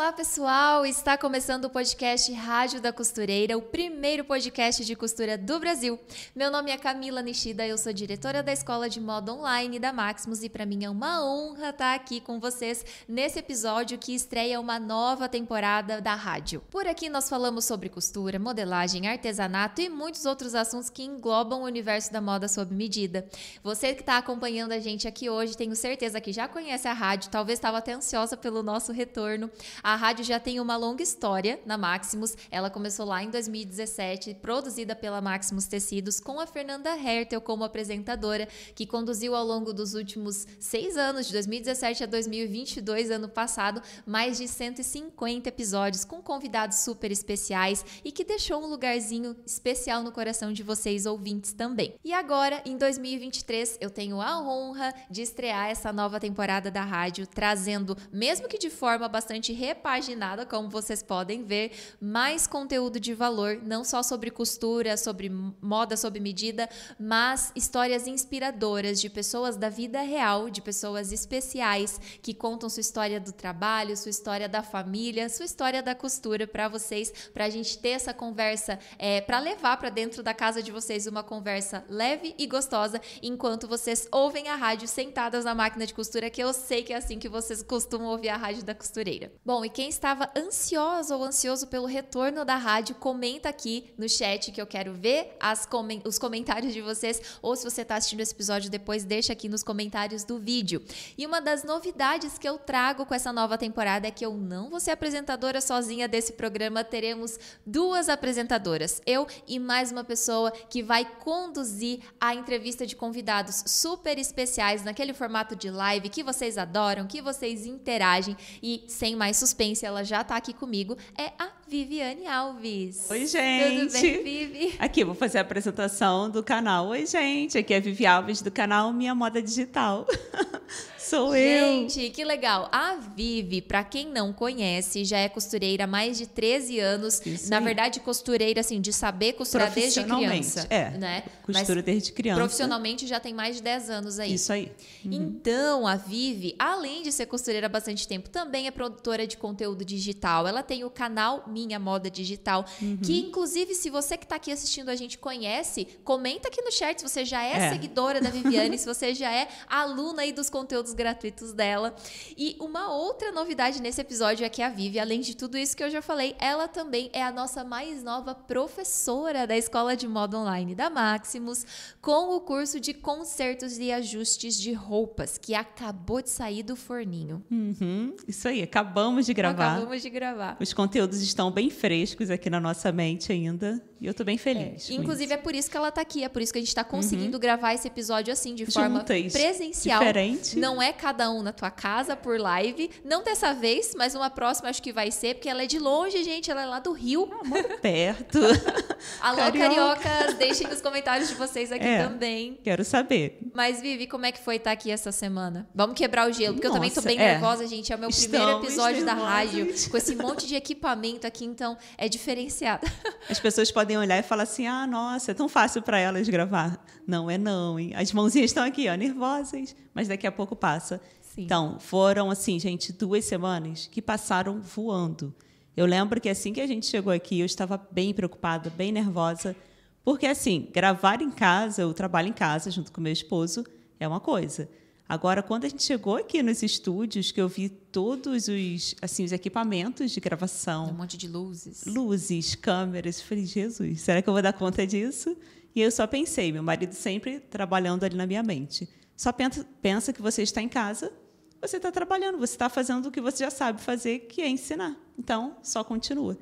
Olá, pessoal! Está começando o podcast Rádio da Costureira, o primeiro podcast de costura do Brasil. Meu nome é Camila Nishida, eu sou diretora da Escola de Moda Online da Maximus e para mim é uma honra estar aqui com vocês nesse episódio que estreia uma nova temporada da rádio. Por aqui nós falamos sobre costura, modelagem, artesanato e muitos outros assuntos que englobam o universo da moda sob medida. Você que está acompanhando a gente aqui hoje, tenho certeza que já conhece a rádio, talvez estava até ansiosa pelo nosso retorno. A rádio já tem uma longa história na Maximus. Ela começou lá em 2017, produzida pela Maximus Tecidos, com a Fernanda Hertel como apresentadora, que conduziu ao longo dos últimos seis anos, de 2017 a 2022, ano passado, mais de 150 episódios com convidados super especiais e que deixou um lugarzinho especial no coração de vocês ouvintes também. E agora, em 2023, eu tenho a honra de estrear essa nova temporada da rádio, trazendo, mesmo que de forma bastante repaginada, como vocês podem ver, mais conteúdo de valor, não só sobre costura, sobre moda sob medida, mas histórias inspiradoras de pessoas da vida real, de pessoas especiais que contam sua história do trabalho, sua história da família, sua história da costura para vocês, para a gente ter essa conversa, é, para levar para dentro da casa de vocês uma conversa leve e gostosa, enquanto vocês ouvem a rádio sentadas na máquina de costura, que eu sei que é assim que vocês costumam ouvir a rádio da costureira. Bom, e quem estava ansioso ou ansioso pelo retorno da rádio, comenta aqui no chat que eu quero ver os comentários de vocês, ou se você está assistindo esse episódio depois, deixa aqui nos comentários do vídeo. E uma das novidades que eu trago com essa nova temporada é que eu não vou ser apresentadora sozinha desse programa, teremos duas apresentadoras, eu e mais uma pessoa que vai conduzir a entrevista de convidados super especiais naquele formato de live que vocês adoram, que vocês interagem e sem mais suspense, ela já está aqui comigo, é a Viviane Alves. Oi, gente. Tudo bem, Vivi? Aqui, vou fazer a apresentação do canal. Oi, gente. Aqui é a Vivi Alves do canal Minha Moda Digital. Sou eu. Gente, que legal. A Vivi, para quem não conhece, já é costureira há mais de 13 anos. Isso Na aí. verdade, costureira, assim, de saber costurar desde criança. É. Né? Costura Mas desde criança. Profissionalmente já tem mais de 10 anos aí. Isso aí. Uhum. Então, a Vivi, além de ser costureira há bastante tempo, também é produtora de conteúdo digital. Ela tem o canal Minha Moda Digital, uhum. que, inclusive, se você que está aqui assistindo a gente conhece, comenta aqui no chat se você já é, é. seguidora da Viviane, se você já é aluna aí dos conteúdos gratuitos dela. E uma outra novidade nesse episódio é que a Vivi, além de tudo isso que eu já falei, ela também é a nossa mais nova professora da Escola de Moda Online da Maximus, com o curso de consertos e ajustes de roupas, que acabou de sair do forninho. Uhum, isso aí, acabamos de gravar. Acabamos de gravar. Os conteúdos estão bem frescos aqui na nossa mente ainda. E eu tô bem feliz. É. Inclusive, é por isso que ela tá aqui, é por isso que a gente tá conseguindo uhum. gravar esse episódio assim, de forma Juntas. presencial. Diferente. Não é cada um na tua casa por live. Não dessa vez, mas uma próxima acho que vai ser, porque ela é de longe, gente. Ela é lá do Rio. Ah, perto. Alô, Carioca. cariocas, deixem nos comentários de vocês aqui é, também. Quero saber. Mas, Vivi, como é que foi estar tá aqui essa semana? Vamos quebrar o gelo, porque Nossa, eu também tô bem é. nervosa, gente. É o meu Estamos primeiro episódio nervosos. da rádio, com esse monte de equipamento aqui, então é diferenciado. As pessoas podem olhar e falar assim: ah, nossa, é tão fácil para elas gravar. Não é não, hein? As mãozinhas estão aqui, ó, nervosas, mas daqui a pouco passa. Sim. Então, foram assim, gente, duas semanas que passaram voando. Eu lembro que assim que a gente chegou aqui, eu estava bem preocupada, bem nervosa, porque assim, gravar em casa, eu trabalho em casa junto com meu esposo, é uma coisa. Agora, quando a gente chegou aqui nos estúdios, que eu vi todos os, assim, os equipamentos de gravação. Um monte de luzes. Luzes, câmeras. Falei, Jesus, será que eu vou dar conta disso? E eu só pensei, meu marido sempre trabalhando ali na minha mente. Só pensa, pensa que você está em casa, você está trabalhando, você está fazendo o que você já sabe fazer, que é ensinar. Então, só continua.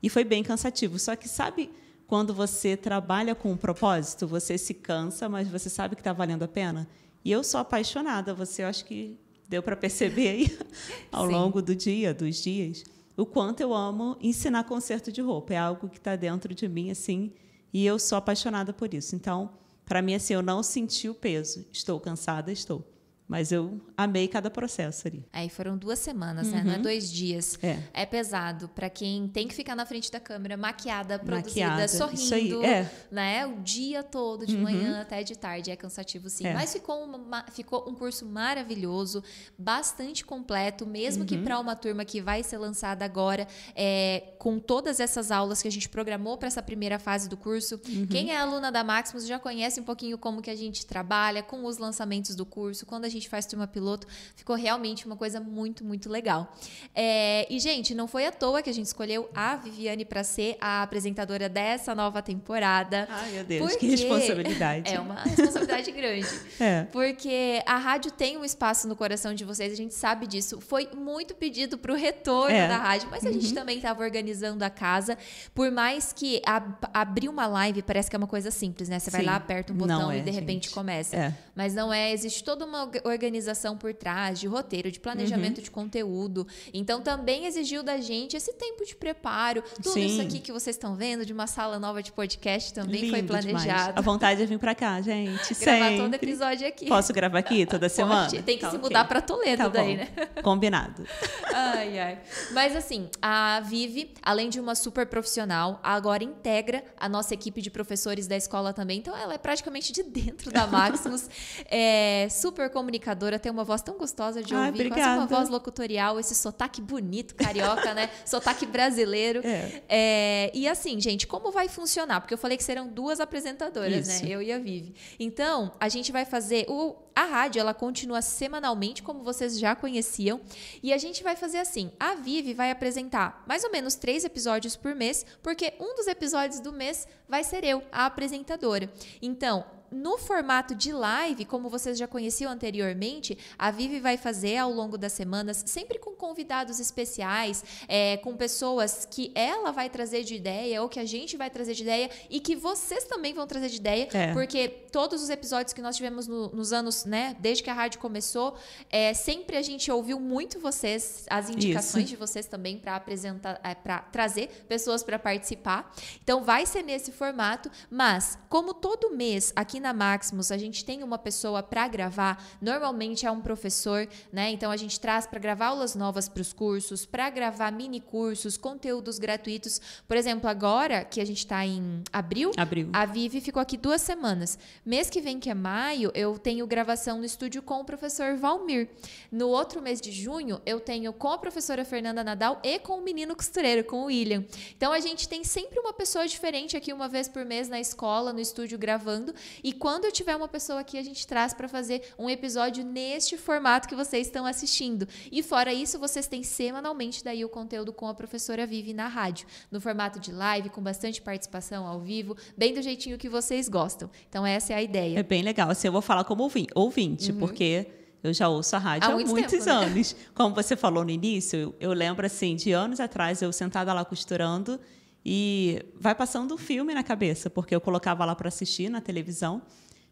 E foi bem cansativo. Só que, sabe, quando você trabalha com um propósito, você se cansa, mas você sabe que está valendo a pena? E eu sou apaixonada, você acho que deu para perceber aí ao Sim. longo do dia, dos dias, o quanto eu amo ensinar conserto de roupa. É algo que está dentro de mim, assim, e eu sou apaixonada por isso. Então, para mim, assim, eu não senti o peso. Estou cansada, estou. Mas eu amei cada processo ali. Aí foram duas semanas, né? Não é dois dias. É. É pesado para quem tem que ficar na frente da câmera, maquiada, produzida, Maquiada, isso sorrindo, aí, é. né? O dia todo, de manhã até de tarde. É cansativo, sim. É. Mas ficou, uma- ficou um curso maravilhoso, bastante completo, mesmo Uhum. que para uma turma que vai ser lançada agora, é, com todas essas aulas que a gente programou para essa primeira fase do curso. Uhum. Quem é aluna da Maximus já conhece um pouquinho como que a gente trabalha com os lançamentos do curso, quando a gente faz turma piloto, ficou realmente uma coisa muito, muito legal. É, e, gente, não foi à toa que a gente escolheu a Viviane para ser a apresentadora dessa nova temporada. Ai, meu Deus, que responsabilidade. É uma responsabilidade grande. É. Porque a rádio tem um espaço no coração de vocês, a gente sabe disso. Foi muito pedido para o retorno É. da rádio, mas a gente também estava organizando a casa. Por mais que ab- abrir uma live parece que é uma coisa simples, né? Você vai Sim. lá, aperta um botão é, e de repente gente. começa. É. Mas não é, existe toda uma organização por trás, de roteiro, de planejamento Uhum. de conteúdo. Então também exigiu da gente esse tempo de preparo. Tudo Sim. isso aqui que vocês estão vendo de uma sala nova de podcast também foi Lindo demais. planejado. A vontade é vir pra cá, gente. Gravar sempre. todo episódio aqui. Posso gravar aqui toda semana? Pode. Tem que Tá se mudar para Toledo Tá daí, bom. né? Combinado. Ai, ai. Mas assim, a Vivi, além de uma super profissional, agora integra a nossa equipe de professores da escola também. Então ela é praticamente de dentro da Maximus. é super comunicadora, tem uma voz tão gostosa de Ai, ouvir, quase obrigada. uma voz locutorial, esse sotaque bonito, carioca, né? Sotaque brasileiro. É. É, e assim, gente, como vai funcionar? Porque eu falei que serão duas apresentadoras, Isso. né? Eu e a Vivi. Então, a gente vai fazer o a rádio, ela continua semanalmente, como vocês já conheciam, e a gente vai fazer assim: a Vivi vai apresentar mais ou menos três episódios por mês, porque um dos episódios do mês vai ser eu, a apresentadora. Então, no formato de live, como vocês já conheciam anteriormente, a Vivi vai fazer ao longo das semanas, sempre com convidados especiais, é, com pessoas que ela vai trazer de ideia, ou que a gente vai trazer de ideia, e que vocês também vão trazer de ideia, É. porque todos os episódios que nós tivemos no- nos anos, né, desde que a rádio começou, é, sempre a gente ouviu muito vocês, as indicações Isso. de vocês também para apresentar, para trazer pessoas para participar. Então vai ser nesse formato, mas como todo mês aqui na Maximus a gente tem uma pessoa para gravar, normalmente é um professor, né? Então a gente traz para gravar aulas novas para os cursos, para gravar mini cursos, conteúdos gratuitos. Por exemplo, agora que a gente está em abril, Abril. a Vivi ficou aqui duas semanas. Mês que vem, que é maio, eu tenho gravação no estúdio com o professor Valmir. No outro mês de junho, eu tenho com a professora Fernanda Nadal e com o menino costureiro, com o William. Então a gente tem sempre uma pessoa diferente aqui uma vez por mês na escola, no estúdio gravando. E quando eu tiver uma pessoa aqui, a gente traz para fazer um episódio neste formato que vocês estão assistindo. E fora isso, vocês têm semanalmente daí o conteúdo com a professora Vivi na rádio, no formato de live, com bastante participação ao vivo, bem do jeitinho que vocês gostam. Então essa é a ideia. É bem legal. Assim, eu vou falar como ouvi- ouvinte, porque eu já ouço a rádio Há há, muito muitos tempo, né? anos. Como você falou no início, eu, eu lembro assim, de anos atrás, eu sentada lá costurando e vai passando um filme na cabeça, porque eu colocava lá para assistir na televisão.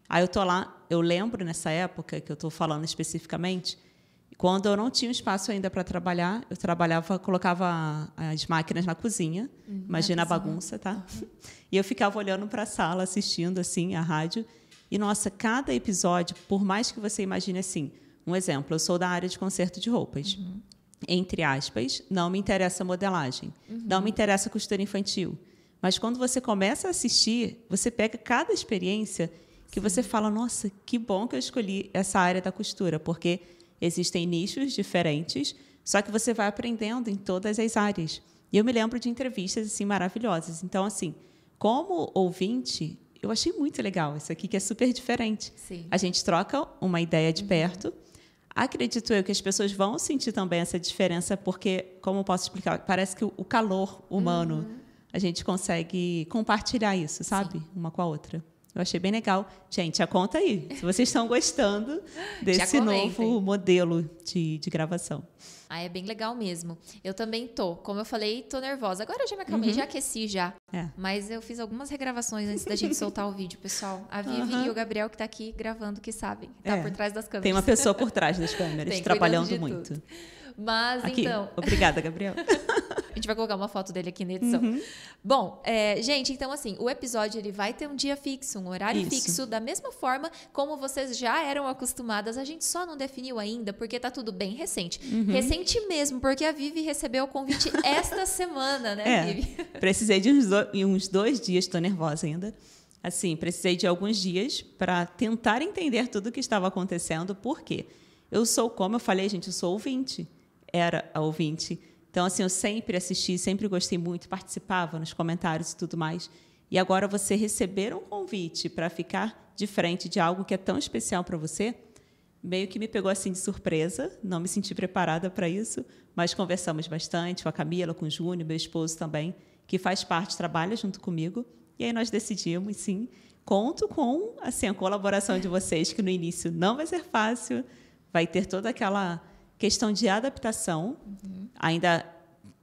Aí eu tô lá, eu lembro nessa época que eu estou falando especificamente, quando eu não tinha espaço ainda para trabalhar, eu trabalhava, colocava as máquinas na cozinha, imagina a bagunça, tá? E eu ficava olhando para a sala, assistindo assim a rádio. E nossa, cada episódio, por mais que você imagine assim, um exemplo, eu sou da área de conserto de roupas. Entre aspas, não me interessa modelagem, não me interessa costura infantil. Mas quando você começa a assistir, você pega cada experiência que você fala, nossa, que bom que eu escolhi essa área da costura, porque existem nichos diferentes, só que você vai aprendendo em todas as áreas. E eu me lembro de entrevistas assim maravilhosas. Então, assim, como ouvinte, eu achei muito legal isso aqui, que é super diferente. Sim. A gente troca uma ideia de perto. Acredito eu que as pessoas vão sentir também essa diferença, porque, como eu posso explicar, parece que o calor humano, a gente consegue compartilhar isso, sabe? Uma com a outra. Eu achei bem legal. Gente, a conta aí. Se vocês estão gostando desse novo modelo de, de gravação. Ah, é bem legal mesmo. Eu também tô. Como eu falei, tô nervosa. Agora eu já me acalmei, já aqueci já. É. Mas eu fiz algumas regravações antes da gente soltar o vídeo, pessoal. A Vivi Aham. e o Gabriel que tá aqui gravando, que sabem. Tá É. por trás das câmeras. Tem uma pessoa por trás das câmeras, Tem, trabalhando muito. tudo. Mas Aqui. então, Obrigada, Gabriel. A gente vai colocar uma foto dele aqui na edição. Uhum. Bom, é, gente, então assim, o episódio ele vai ter um dia fixo, um horário Isso. fixo, da mesma forma como vocês já eram acostumadas. A gente só não definiu ainda, porque tá tudo bem recente. Uhum. Recente mesmo, porque a Vivi recebeu o convite esta semana, né, É, Vivi? precisei de uns, do- uns dois dias, estou nervosa ainda. Assim, precisei de alguns dias para tentar entender tudo o que estava acontecendo. Por quê? Eu sou, como eu falei, gente, eu sou ouvinte. Era a ouvinte. Então, assim, eu sempre assisti, sempre gostei muito, participava nos comentários e tudo mais. E agora você receber um convite para ficar de frente de algo que é tão especial para você, meio que me pegou assim de surpresa, não me senti preparada para isso, mas conversamos bastante com a Camila, com o Júnior, meu esposo também, que faz parte, trabalha junto comigo, e aí nós decidimos, sim, conto com assim a colaboração de vocês, que no início não vai ser fácil, vai ter toda aquela questão de adaptação, ainda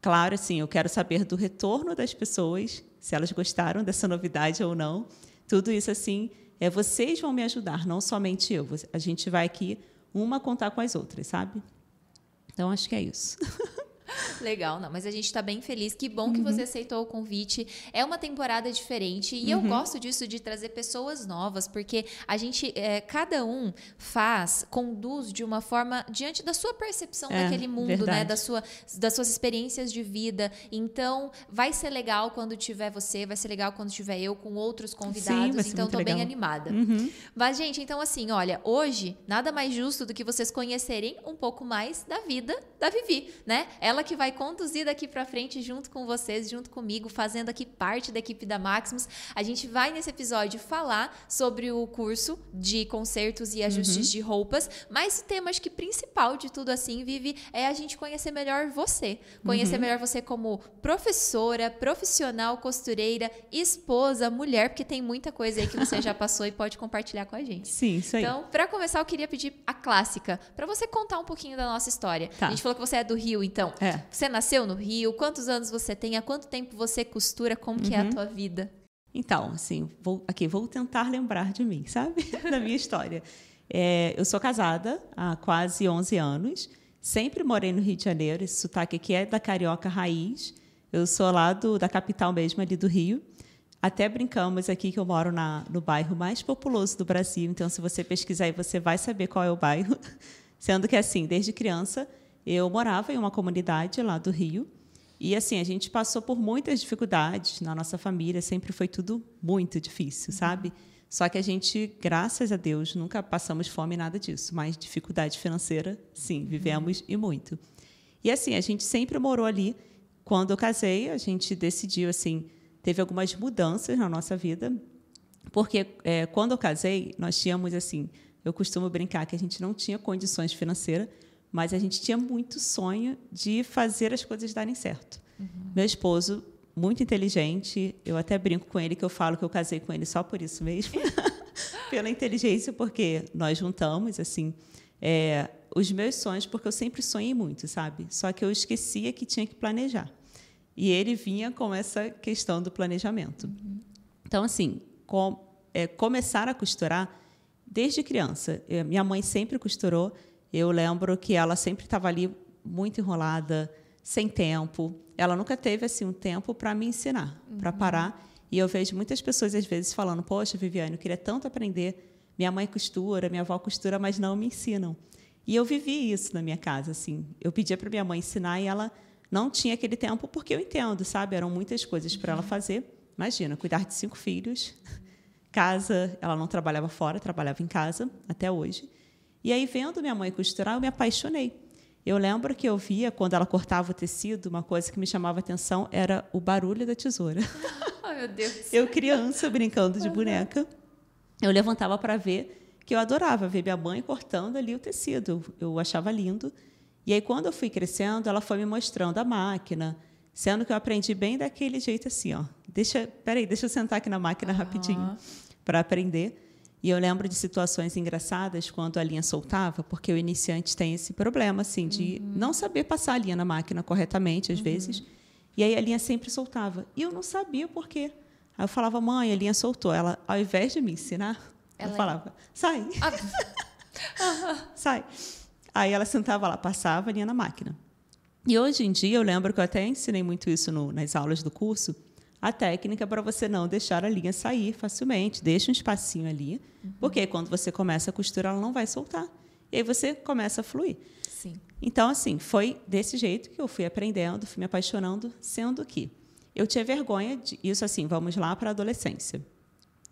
claro, assim, eu quero saber do retorno das pessoas, se elas gostaram dessa novidade ou não. Tudo isso assim, é vocês vão me ajudar, não somente eu. A gente vai aqui uma contar com as outras, sabe? Então acho que é isso. Legal, não, mas a gente tá bem feliz. Que bom Uhum. que você aceitou o convite. É uma temporada diferente e Uhum. eu gosto disso de trazer pessoas novas, porque a gente, é, cada um faz, conduz de uma forma diante da sua percepção É, daquele mundo, né? verdade. Da sua, das suas experiências de vida. Então, vai ser legal quando tiver você, vai ser legal quando tiver eu com outros convidados. ser então, tô bem animada. Uhum. Mas, gente, então assim, olha, hoje nada mais justo do que vocês conhecerem um pouco mais da vida da Vivi, né? Ela que vai conduzir daqui pra frente junto com vocês, junto comigo, fazendo aqui parte da equipe da Maximus. A gente vai nesse episódio falar sobre o curso de concertos e ajustes de roupas, mas o tema acho que principal de tudo assim, Vivi, é a gente conhecer melhor você, conhecer melhor você como professora, profissional, costureira, esposa, mulher, porque tem muita coisa aí que você já passou e pode compartilhar com a gente. Sim, isso aí. Então, para começar, eu queria pedir a clássica, para você contar um pouquinho da nossa história. Tá. A gente falou que você é do Rio, então. É. Você nasceu no Rio? Quantos anos você tem? Há quanto tempo você costura? Como que é Uhum. a tua vida? Então, assim, vou, aqui, vou tentar lembrar de mim, sabe? da minha história. É, eu sou casada há quase 11 anos. Sempre morei no Rio de Janeiro. Esse sotaque aqui é da carioca raiz. Eu sou lá do, da capital mesmo, ali do Rio. Até brincamos aqui que eu moro na, no bairro mais populoso do Brasil. Então, se você pesquisar aí, você vai saber qual é o bairro. Sendo que, assim, desde criança, eu morava em uma comunidade lá do Rio. E assim, a gente passou por muitas dificuldades na nossa família, sempre foi tudo muito difícil, sabe? Só que a gente, graças a Deus, nunca passamos fome nada disso, mas dificuldade financeira, sim, vivemos e muito. E assim, a gente sempre morou ali. Quando eu casei, a gente decidiu assim, teve algumas mudanças na nossa vida, porque é, quando eu casei, nós tínhamos assim, eu costumo brincar que a gente não tinha condições financeiras, mas a gente tinha muito sonho de fazer as coisas darem certo. Meu esposo, muito inteligente, eu até brinco com ele que eu falo que eu casei com ele só por isso mesmo, pela inteligência, porque nós juntamos assim é, os meus sonhos, porque eu sempre sonhei muito, sabe? Só que eu esquecia que tinha que planejar. E ele vinha com essa questão do planejamento. Então, assim, com, é, começar a costurar desde criança. Eu- minha mãe sempre costurou. Eu lembro que ela sempre estava ali muito enrolada, sem tempo. Ela nunca teve assim um tempo para me ensinar, para parar. E eu vejo muitas pessoas às vezes falando: "Poxa, Viviane, eu queria tanto aprender. Minha mãe costura, minha avó costura, mas não me ensinam". E eu vivi isso na minha casa, assim. Eu pedia para minha mãe ensinar e ela não tinha aquele tempo, porque eu entendo, sabe? Eram muitas coisas para ela fazer. Imagina, cuidar de cinco filhos, casa, ela não trabalhava fora, trabalhava em casa até hoje. E aí, vendo minha mãe costurar, eu me apaixonei. Eu lembro que eu via, quando ela cortava o tecido, uma coisa que me chamava atenção era o barulho da tesoura. Ai, meu Deus. Eu, criança, brincando de boneca, eu levantava para ver, que eu adorava ver minha mãe cortando ali o tecido. Eu achava lindo. E aí, quando eu fui crescendo, ela foi me mostrando a máquina, sendo que eu aprendi bem daquele jeito assim, ó. Deixa, peraí, deixa eu sentar aqui na máquina rapidinho para aprender. E eu lembro de situações engraçadas quando a linha soltava, porque o iniciante tem esse problema assim de não saber passar a linha na máquina corretamente às vezes. E aí a linha sempre soltava. E eu não sabia por quê. Aí eu falava, mãe, a linha soltou. Ela, ao invés de me ensinar, Ela- eu falava, sai, Ah, sai. Aí ela sentava lá, passava a linha na máquina. E hoje em dia, eu lembro que eu até ensinei muito isso no, nas aulas do curso, a técnica para você não deixar a linha sair facilmente. Deixa um espacinho ali, uhum. porque quando você começa a costura, ela não vai soltar. E aí você começa a fluir. Sim. Então, assim, foi desse jeito que eu fui aprendendo, fui me apaixonando, sendo que eu tinha vergonha de isso assim, vamos lá para a adolescência.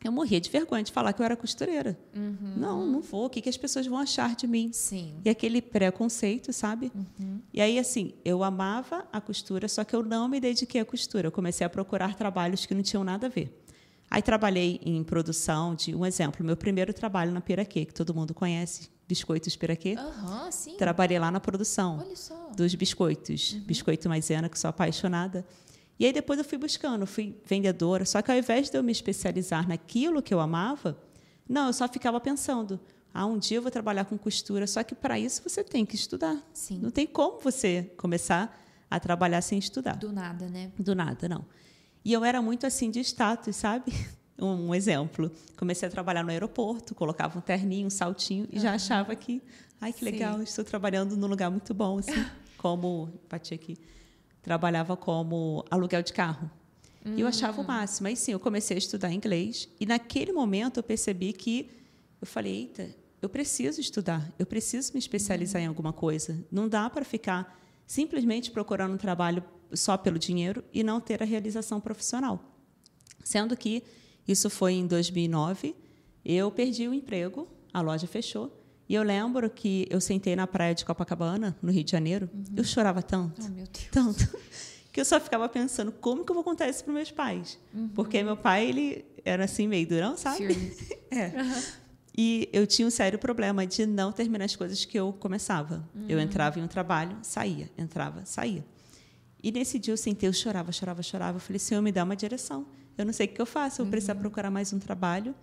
Eu morria de vergonha de falar que eu era costureira. Uhum. Não, não vou. O que, que as pessoas vão achar de mim? Sim. E aquele preconceito, sabe? Uhum. E aí, assim, eu amava a costura, só que eu não me dediquei à costura. Eu comecei a procurar trabalhos que não tinham nada a ver. Aí trabalhei em produção de um exemplo, meu primeiro trabalho na Piraquê, que todo mundo conhece, biscoitos Piraquê. Uhum, sim. Trabalhei lá na produção dos biscoitos, Uhum. biscoito maisena, que sou apaixonada. E aí depois eu fui buscando, fui vendedora, só que ao invés de eu me especializar naquilo que eu amava, não, eu só ficava pensando, ah, um dia eu vou trabalhar com costura, só que para isso você tem que estudar. Sim. Não tem como você começar a trabalhar sem estudar. Do nada, né? Do nada, não. E eu era muito assim de status, sabe? Um exemplo. Comecei a trabalhar no aeroporto, colocava um terninho, um saltinho e já achava que, ai que Sim. legal, estou trabalhando num lugar muito bom, assim, como, bati aqui, trabalhava como aluguel de carro. E eu achava o máximo. Aí sim, eu comecei a estudar inglês e naquele momento eu percebi que eu falei, eita, eu preciso estudar, eu preciso me especializar em alguma coisa. Não dá para ficar simplesmente procurando um trabalho só pelo dinheiro e não ter a realização profissional. Sendo que isso foi em 2009, eu perdi o emprego, a loja fechou, e eu lembro que eu sentei na praia de Copacabana, no Rio de Janeiro, eu chorava tanto, Oh, meu Deus. tanto, que eu só ficava pensando como que eu vou contar isso para meus pais. Porque meu pai, ele era assim meio durão, sabe? É. E eu tinha um sério problema de não terminar as coisas que eu começava. Eu entrava em um trabalho, saía, entrava, saía. E nesse dia eu sentei, eu chorava, chorava, chorava. Eu falei, Senhor, me dá uma direção. Eu não sei o que eu faço, eu vou precisar procurar mais um trabalho.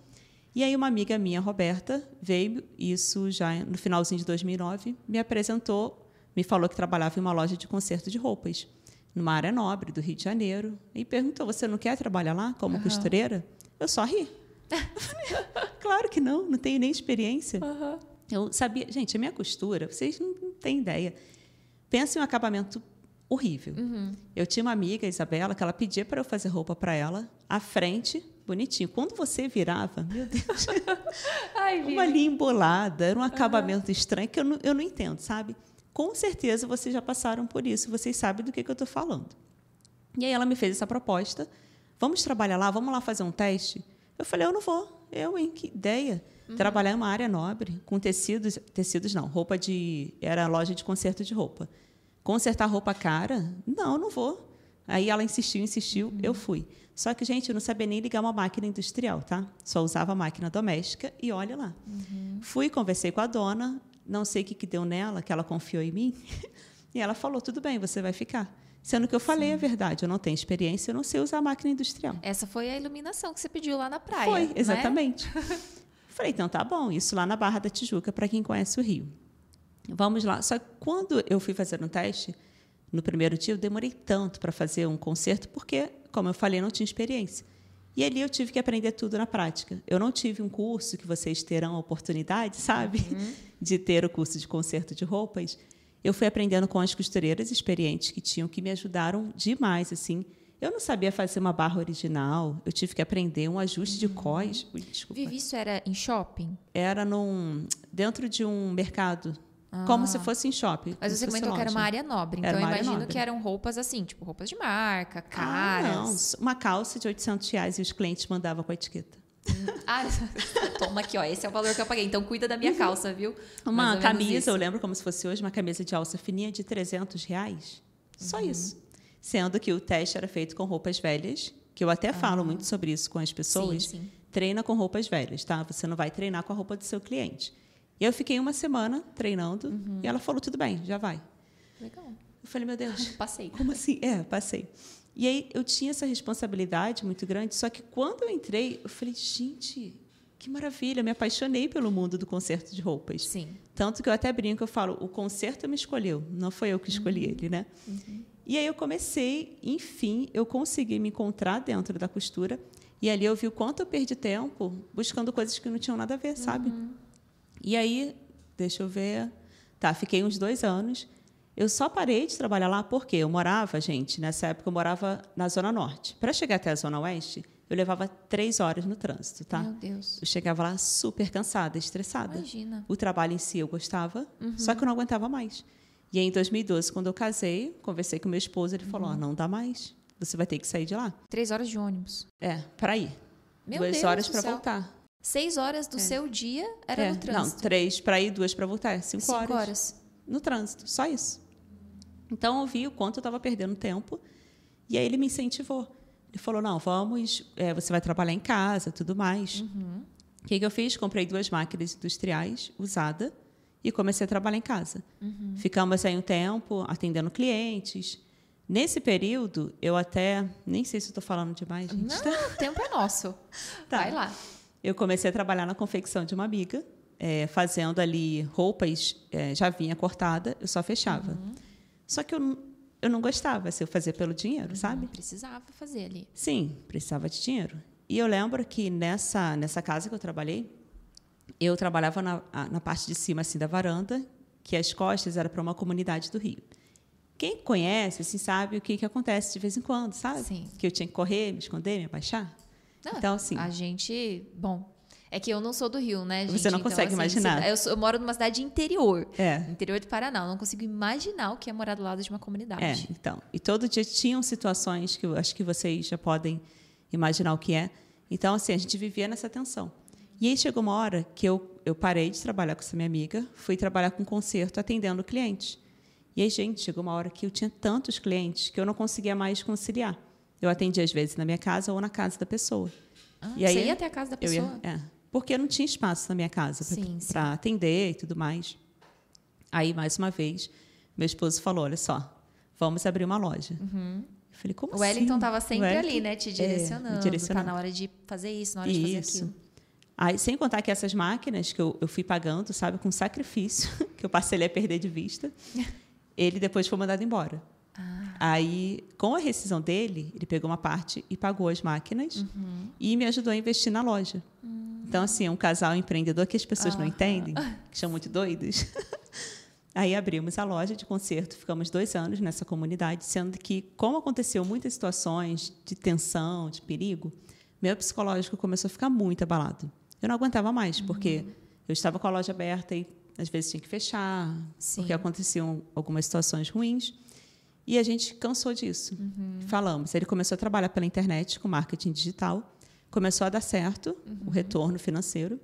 E aí uma amiga minha, Roberta, veio, isso já no finalzinho de 2009, me apresentou, me falou que trabalhava em uma loja de conserto de roupas, numa área nobre do Rio de Janeiro, e perguntou, você não quer trabalhar lá como Aham. costureira? Eu só ri. Claro que não, não tenho nem experiência. Aham. Eu sabia, gente, a minha costura, vocês não, não têm ideia. Pensa em um acabamento horrível. Uhum. Eu tinha uma amiga, Isabela, que ela pedia para eu fazer roupa para ela, à frente, bonitinho. Quando você virava, meu Deus, Ai, uma linha embolada, era um acabamento estranho que eu não, eu não entendo, sabe? Com certeza vocês já passaram por isso, vocês sabem do que, que eu estou falando. E aí ela me fez essa proposta. Vamos trabalhar lá, vamos lá fazer um teste? Eu falei, eu não vou. Eu, hein? Que ideia. Trabalhar em uma área nobre, com tecidos, tecidos não, roupa de. Era loja de conserto de roupa. Consertar roupa cara? Não, não vou. Aí ela insistiu, insistiu, eu fui. Só que, gente, eu não sabia nem ligar uma máquina industrial, tá? Só usava máquina doméstica e olha lá. Fui, conversei com a dona, não sei o que, que deu nela, que ela confiou em mim. E ela falou: tudo bem, você vai ficar. Sendo que eu falei a verdade, eu não tenho experiência, eu não sei usar máquina industrial. Essa foi a iluminação que você pediu lá na praia. Foi, né? exatamente. Falei, então tá bom, isso lá na Barra da Tijuca, para quem conhece o Rio. Vamos lá. Só que quando eu fui fazer um teste, no primeiro dia, eu demorei tanto para fazer um concerto, porque, como eu falei, eu não tinha experiência. E ali eu tive que aprender tudo na prática. Eu não tive um curso que vocês terão a oportunidade, sabe, de ter o curso de conserto de roupas. Eu fui aprendendo com as costureiras experientes que tinham, que me ajudaram demais, assim. Eu não sabia fazer uma barra original, eu tive que aprender um ajuste de cós. Ui, desculpa. Vivi, isso era em shopping? Era num, dentro de um mercado, como se fosse em shopping. Ah. Mas você comentou que era uma área nobre. Então eu imagino nobre. que eram roupas assim, tipo roupas de marca, Ah, caras. não, uma calça de 800 reais e os clientes mandavam com a etiqueta. Ah, toma aqui, ó. Esse é o valor que eu paguei. Então cuida da minha calça, viu? Uma camisa, isso. eu lembro como se fosse hoje, uma camisa de alça fininha de 300 reais. Só Uhum. isso. Sendo que o teste era feito com roupas velhas, que eu até falo muito sobre isso com as pessoas. Ah. Sim, sim. Treina com roupas velhas, tá? Você não vai treinar com a roupa do seu cliente. E eu fiquei uma semana treinando Uhum. e ela falou: tudo bem, já vai. Legal. Eu falei: meu Deus, Passei. Como assim? É, passei. E aí eu tinha essa responsabilidade muito grande, só que quando eu entrei, eu falei, gente, que maravilha, me apaixonei pelo mundo do concerto de roupas. Sim. Tanto que eu até brinco, eu falo, o concerto me escolheu, não foi eu que escolhi ele, né? E aí eu comecei, enfim, eu consegui me encontrar dentro da costura, e ali eu vi o quanto eu perdi tempo buscando coisas que não tinham nada a ver, sabe? E aí, deixa eu ver. Tá, fiquei uns dois anos. Eu só parei de trabalhar lá porque eu morava, gente, nessa época eu morava na Zona Norte. Para chegar até a Zona Oeste, eu levava três horas no trânsito, tá? Meu Deus. Eu chegava lá super cansada, estressada. Imagina. O trabalho em si eu gostava, Uhum. só que eu não aguentava mais. E aí, em 2012, quando eu casei, conversei com meu esposo, ele Uhum. falou: "Ó, não dá mais. Você vai ter que sair de lá. Três horas de ônibus. É, para ir. Meu duas Deus horas para voltar. Seis horas do seu dia era É, no trânsito. Não, três para ir, duas para voltar. Cinco, Cinco horas. horas. no trânsito, só isso. Então eu vi o quanto eu estava perdendo tempo e aí ele me incentivou. Ele falou: não, vamos, é, você vai trabalhar em casa, tudo mais. Uhum. O que, que eu fiz? Comprei duas máquinas industriais usadas e comecei a trabalhar em casa. Uhum. Ficamos aí um tempo atendendo clientes. Nesse período, eu até nem sei se estou falando demais, gente. Não, o tempo é nosso. Tá. Vai lá. Eu comecei a trabalhar na confecção de uma amiga, é, fazendo ali roupas, é, já vinha cortada, eu só fechava. Só que eu, não- eu não gostava, se eu fazia pelo dinheiro, sabe? Precisava fazer ali. Sim, precisava de dinheiro. E eu lembro que nessa, nessa casa que eu trabalhei, eu trabalhava na, na parte de cima assim da varanda, que as costas era para uma comunidade do Rio. Quem conhece, assim, sabe o que, que acontece de vez em quando, sabe? Sim. Que eu tinha que correr, me esconder, me abaixar. Não, Então, assim- A gente. Bom. É que eu não sou do Rio, né, gente? Você não Então, consegue assim, imaginar. você- Eu, sou- eu moro numa cidade interior. É. Interior do Paraná. Eu não consigo imaginar o que é morar do lado de uma comunidade. É, então. E todo dia tinham situações que eu acho que vocês já podem imaginar o que é. Então, assim, a gente vivia nessa tensão. E aí chegou uma hora que eu, eu parei de trabalhar com essa minha amiga, fui trabalhar com concerto atendendo clientes. E aí, gente, chegou uma hora que eu tinha tantos clientes que eu não conseguia mais conciliar. Eu atendia, às vezes, na minha casa ou na casa da pessoa. Ah, E aí, você ia até a casa da pessoa? ia, é, porque eu não tinha espaço na minha casa para atender e tudo mais. Aí, mais uma vez, meu esposo falou: olha só, vamos abrir uma loja. Eu falei, como O assim? Wellington estava sempre O Wellington- ali, né? Te é, me direcionando. direcionando. Tá na hora de fazer isso, na hora de fazer Isso. aquilo. Aí, sem contar que essas máquinas que eu, eu fui pagando, sabe, com sacrifício, que eu passei ele a perder de vista, ele depois foi mandado embora. Ah. Aí, com a rescisão dele, ele pegou uma parte e pagou as máquinas Uhum. e me ajudou a investir na loja. Então, assim, é um casal empreendedor que as pessoas não Aham. entendem, que são muito doidos. Aí abrimos a loja de concerto, ficamos dois anos nessa comunidade, sendo que, como aconteceu muitas situações de tensão, de perigo, meu psicológico começou a ficar muito abalado. Eu não aguentava mais, porque eu estava com a loja aberta e às vezes tinha que fechar, Sim. porque aconteciam algumas situações ruins. E a gente cansou disso. Falamos. Ele começou a trabalhar pela internet com marketing digital, começou a dar certo o retorno financeiro.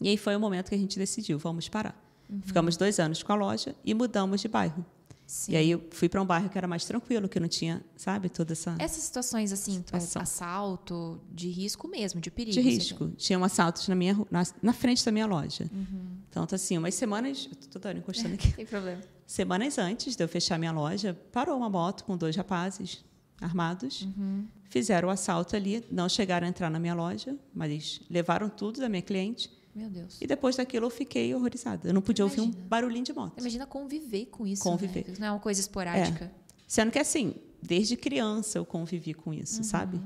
E aí foi o momento que a gente decidiu, vamos parar. Ficamos dois anos com a loja e mudamos de bairro. Sim. E aí eu fui para um bairro que era mais tranquilo, que não tinha, sabe, toda essa Essas situações, assim, Situação. assalto, de risco mesmo, de perigo. de você risco. Tinham assaltos na minha na, na frente da minha loja. Uhum. Então, tá assim, umas semanas, eu tô toda encostando aqui. Tem problema. Semanas antes de eu fechar minha loja, parou uma moto com dois rapazes armados, Uhum. fizeram o assalto ali, não chegaram a entrar na minha loja, mas levaram tudo da minha cliente. Meu Deus. E depois daquilo eu fiquei horrorizada. Eu não podia ouvir um Imagina. barulhinho de moto. Imagina conviver com isso. Conviver. Né? Não é uma coisa esporádica. Sendo que, assim, desde criança eu convivi com isso, Uhum. sabe?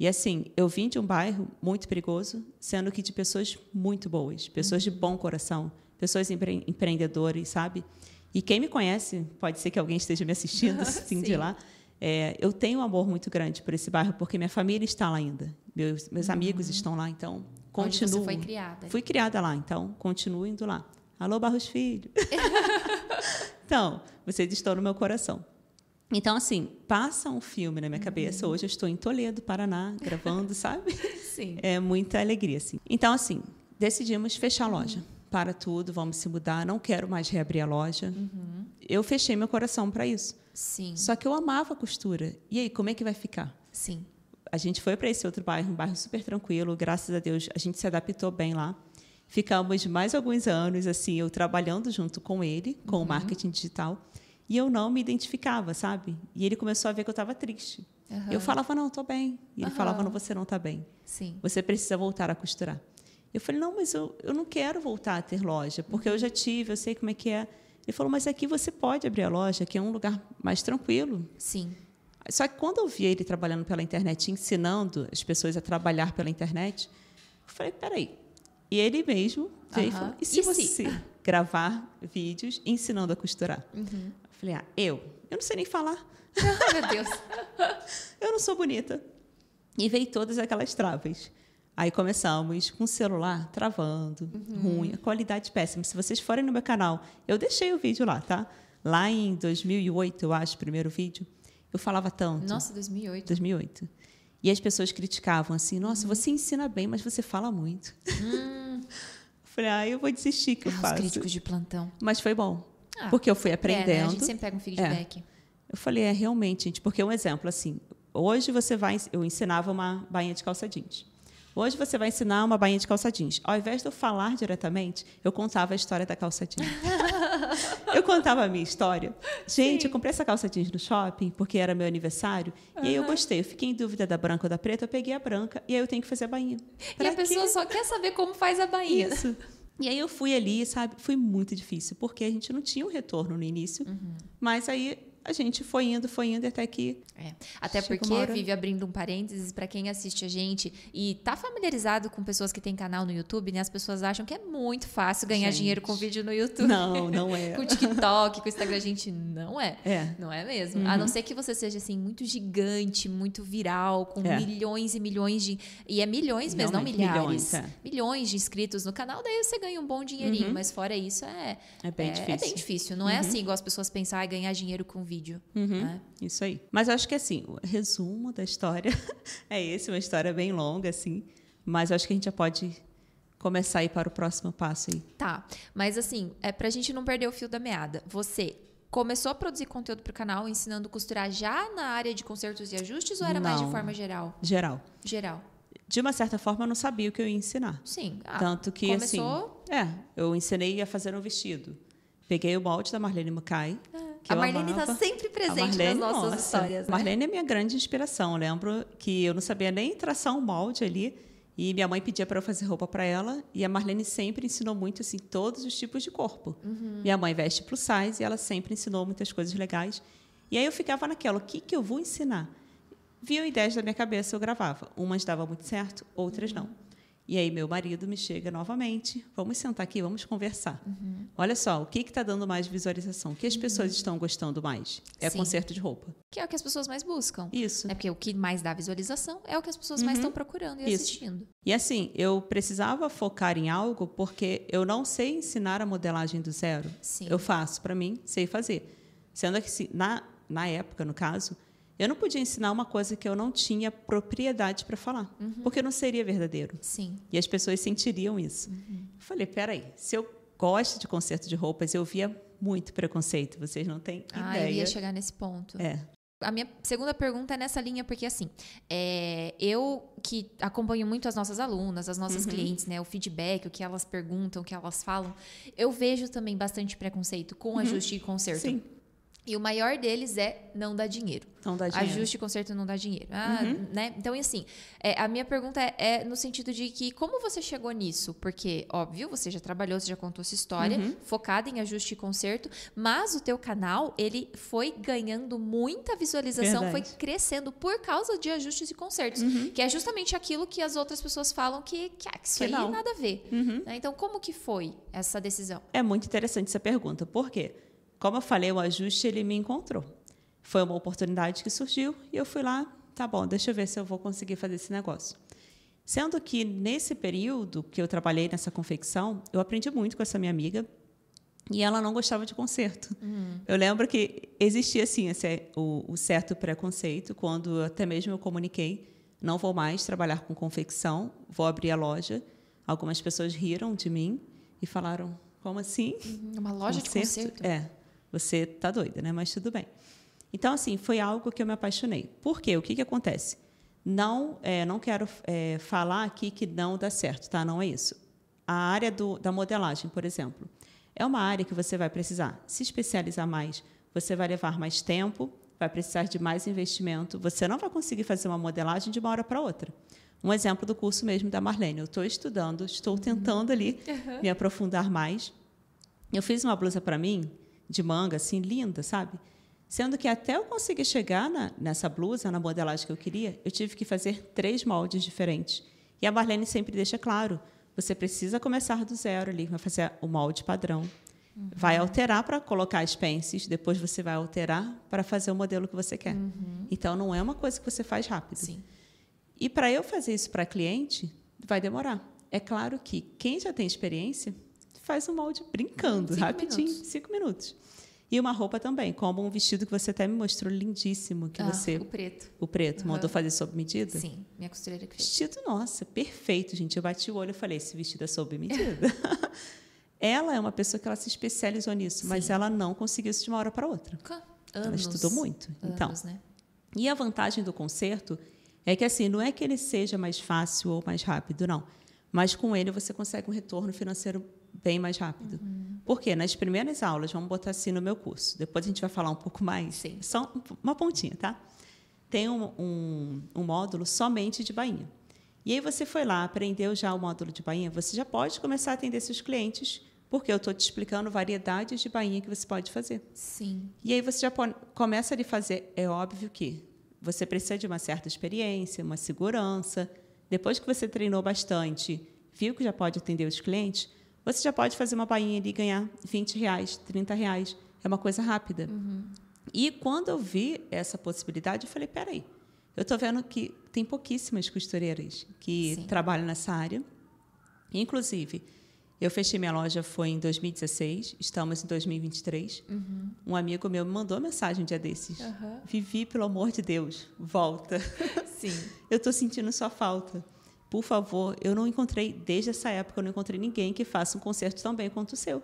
E, assim, eu vim de um bairro muito perigoso, sendo que de pessoas muito boas, pessoas de Uhum. bom coração, pessoas empre empreendedores, sabe? E quem me conhece, pode ser que alguém esteja me assistindo assim, de Sim. lá, é, eu tenho um amor muito grande por esse bairro, porque minha família está lá ainda, meus, meus amigos estão lá, então Uhum. Onde continuo. você foi criada. Fui criada lá, então continuo indo lá. Alô, Barros Filho. então, vocês estão no meu coração. Então, assim, passa um filme na minha Uhum. cabeça. Hoje eu estou em Toledo, Paraná, gravando, sabe? Sim. É muita alegria, assim. Então, assim, decidimos fechar a Uhum. Para tudo, vamos se mudar. Não quero mais reabrir a loja. Uhum. Eu fechei meu coração para isso. Sim. Só que eu amava a costura. E aí, como é que vai ficar? Sim. A gente foi para esse outro bairro, um bairro super tranquilo. Graças a Deus, a gente se adaptou bem lá. Ficamos mais alguns anos, assim, eu trabalhando junto com ele, com Uhum. o marketing digital. E eu não me identificava, sabe? E ele começou a ver que eu estava triste. Aham. Eu falava, não, estou bem. E ele falava, não, você não está bem. Sim. Você precisa voltar a costurar. Eu falei, não, mas eu, eu não quero voltar a ter loja, porque eu já tive, eu sei como é que é. Ele falou, mas aqui você pode abrir a loja, que é um lugar mais tranquilo. Sim. Só que quando eu vi ele trabalhando pela internet, ensinando as pessoas a trabalhar pela internet, eu falei, peraí. E ele mesmo veio e falou, e se E você se? gravar vídeos ensinando a costurar? Uhum. Eu Falei, ah, eu? Eu não sei nem falar. Meu Deus. eu não sou bonita. E veio todas aquelas travas. Aí começamos com o celular travando, uhum. ruim, a qualidade péssima. Se vocês forem no meu canal, eu deixei o vídeo lá, tá? Lá em 2008, eu acho, primeiro vídeo, eu falava tanto. Nossa, 2008. 2008. E as pessoas criticavam assim: nossa, uhum. você ensina bem, mas você fala muito. Hum. Falei, ah, eu vou desistir que ah, eu faço. Os críticos de plantão. Mas foi bom. Ah, porque eu fui aprendendo. É, né? A gente sempre pega um feedback. É. Eu falei, é realmente, gente, porque um exemplo assim, hoje você vai, eu ensinava uma bainha de calça jeans. Hoje você vai ensinar uma bainha de calça jeans. Ao invés de eu falar diretamente, eu contava a história da calça jeans. eu contava a minha história. Gente, Sim. eu comprei essa calça jeans no shopping porque era meu aniversário. Uhum. E aí eu gostei. Eu fiquei em dúvida da branca ou da preta. Eu peguei a branca. E aí eu tenho que fazer a bainha. Pra e a pessoa só quer saber como faz a bainha. Isso. E aí eu fui ali, sabe? Foi muito difícil, porque a gente não tinha um retorno no início. Uhum. Mas aí a gente foi indo, foi indo até que. É. Até porque hora... vive abrindo um parênteses para quem assiste a gente e tá familiarizado com pessoas que têm canal no YouTube, né? As pessoas acham que é muito fácil ganhar gente. dinheiro com vídeo no YouTube. Não, não é. com TikTok, com Instagram, gente, não é. É. Não é mesmo. Uhum. A não ser que você seja assim muito gigante, muito viral, com é. milhões e milhões de e é milhões mesmo, não, não milhares. Milhões, é. milhões de inscritos no canal, daí você ganha um bom dinheirinho, uhum. mas fora isso é é bem é, difícil. É bem difícil, não é uhum. é assim igual as pessoas pensar em ganhar dinheiro com vídeo. Uhum. Né? Isso aí. Mas acho que assim, o resumo da história é esse, uma história bem longa, assim. Mas acho que a gente já pode começar a ir para o próximo passo aí. Tá. Mas assim, é pra gente não perder o fio da meada. Você começou a produzir conteúdo para o canal ensinando a costurar já na área de consertos e ajustes ou era não, mais de forma geral? Geral. Geral. De uma certa forma, eu não sabia o que eu ia ensinar. Sim. Ah, Tanto que, começou... assim... É, eu ensinei a fazer um vestido. Peguei o molde da Marlene Mukai. Ah a Marlene está sempre presente Marlene, nas nossas nossa, histórias. Né? Marlene é minha grande inspiração. Eu lembro que eu não sabia nem traçar um molde ali. E minha mãe pedia para eu fazer roupa para ela. E a Marlene sempre ensinou muito, assim, todos os tipos de corpo. Uhum. Minha mãe veste plus size e ela sempre ensinou muitas coisas legais. E aí eu ficava naquela, o que, que eu vou ensinar? Viam ideias da minha cabeça, eu gravava. Umas dava muito certo, outras uhum. não. E aí meu marido me chega novamente, vamos sentar aqui, vamos conversar. Uhum. Olha só, o que está dando mais visualização? O que as pessoas uhum. estão gostando mais? É Sim. conserto de roupa. Que é o que as pessoas mais buscam. Isso. É porque o que mais dá visualização é o que as pessoas uhum. mais estão procurando e Isso. assistindo. E assim, eu precisava focar em algo porque eu não sei ensinar a modelagem do zero. Sim. Eu faço para mim, sei fazer. Sendo que na, na época, no caso, eu não podia ensinar uma coisa que eu não tinha propriedade para falar, uhum. porque não seria verdadeiro. Sim. E as pessoas sentiriam isso. Uhum. Eu falei, peraí, se eu gosto de concerto de roupas, eu via muito preconceito, vocês não têm ah, ideia. Ah, eu ia chegar nesse ponto. É. A minha segunda pergunta é nessa linha, porque assim, é, eu que acompanho muito as nossas alunas, as nossas uhum. clientes, né, o feedback, o que elas perguntam, o que elas falam, eu vejo também bastante preconceito com uhum. ajuste e conserto. Sim. E o maior deles é não dar dinheiro. Não dá dinheiro. Ajuste e conserto não dá dinheiro. Ah, uhum. né? Então, assim, é, a minha pergunta é, é, no sentido de que como você chegou nisso? Porque, óbvio, você já trabalhou, você já contou sua história, uhum. focada em ajuste e conserto, mas o teu canal, ele foi ganhando muita visualização, Verdade. foi crescendo por causa de ajustes e consertos, uhum. que é justamente aquilo que as outras pessoas falam que, que, ah, que isso que aí não. nada a ver. Uhum. Né? Então, como que foi essa decisão? É muito interessante essa pergunta. Por quê? Como eu falei, o ajuste ele me encontrou. Foi uma oportunidade que surgiu e eu fui lá, tá bom, deixa eu ver se eu vou conseguir fazer esse negócio. Sendo que nesse período que eu trabalhei nessa confecção, eu aprendi muito com essa minha amiga e ela não gostava de conserto. Uhum. Eu lembro que existia assim esse, o, o certo preconceito quando até mesmo eu comuniquei não vou mais trabalhar com confecção, vou abrir a loja. Algumas pessoas riram de mim e falaram como assim? Uhum, uma loja concerto? de conserto? É você está doida, né? Mas tudo bem. Então, assim, foi algo que eu me apaixonei. Por quê? O que, que acontece? Não, é, não quero é, falar aqui que não dá certo, tá? Não é isso. A área do, da modelagem, por exemplo, é uma área que você vai precisar se especializar mais, você vai levar mais tempo, vai precisar de mais investimento, você não vai conseguir fazer uma modelagem de uma hora para outra. Um exemplo do curso mesmo da Marlene. Eu estou estudando, estou tentando ali uhum. me aprofundar mais. Eu fiz uma blusa para mim de manga, assim, linda, sabe? Sendo que até eu conseguir chegar na, nessa blusa, na modelagem que eu queria, eu tive que fazer três moldes diferentes. E a Marlene sempre deixa claro, você precisa começar do zero ali, vai fazer o molde padrão. Uhum. Vai alterar para colocar as pences, depois você vai alterar para fazer o modelo que você quer. Uhum. Então, não é uma coisa que você faz rápido. Sim. E para eu fazer isso para cliente, vai demorar. É claro que quem já tem experiência faz o molde brincando, cinco rapidinho, minutos. cinco minutos. E uma roupa também, como um vestido que você até me mostrou lindíssimo, que ah, você o preto. O preto, uhum. mandou fazer sob medida? Sim, minha costureira que fez. Vestido, nossa, perfeito, gente. Eu bati o olho e falei, esse vestido é sob medida. ela é uma pessoa que ela se especializou nisso, Sim. mas ela não conseguiu isso de uma hora para outra. Anos, ela estudou muito. Anos, então, né? e a vantagem do concerto é que assim, não é que ele seja mais fácil ou mais rápido, não. Mas com ele você consegue um retorno financeiro bem mais rápido. Uhum. Porque nas primeiras aulas, vamos botar assim no meu curso, depois a gente vai falar um pouco mais, Sim. só uma pontinha, tá? Tem um, um, um módulo somente de bainha. E aí você foi lá, aprendeu já o módulo de bainha, você já pode começar a atender seus clientes, porque eu estou te explicando variedades de bainha que você pode fazer. Sim. E aí você já pode, começa a fazer, é óbvio que você precisa de uma certa experiência, uma segurança. Depois que você treinou bastante, viu que já pode atender os clientes, você já pode fazer uma bainha ali e ganhar 20 reais, 30 reais. É uma coisa rápida. Uhum. E quando eu vi essa possibilidade, eu falei, peraí, eu estou vendo que tem pouquíssimas costureiras que Sim. trabalham nessa área. Inclusive, eu fechei minha loja foi em 2016, estamos em 2023. Uhum. Um amigo meu me mandou mensagem um dia desses. Uhum. Vivi, pelo amor de Deus, volta. Sim. eu estou sentindo sua falta por favor, eu não encontrei, desde essa época, eu não encontrei ninguém que faça um concerto tão bem quanto o seu.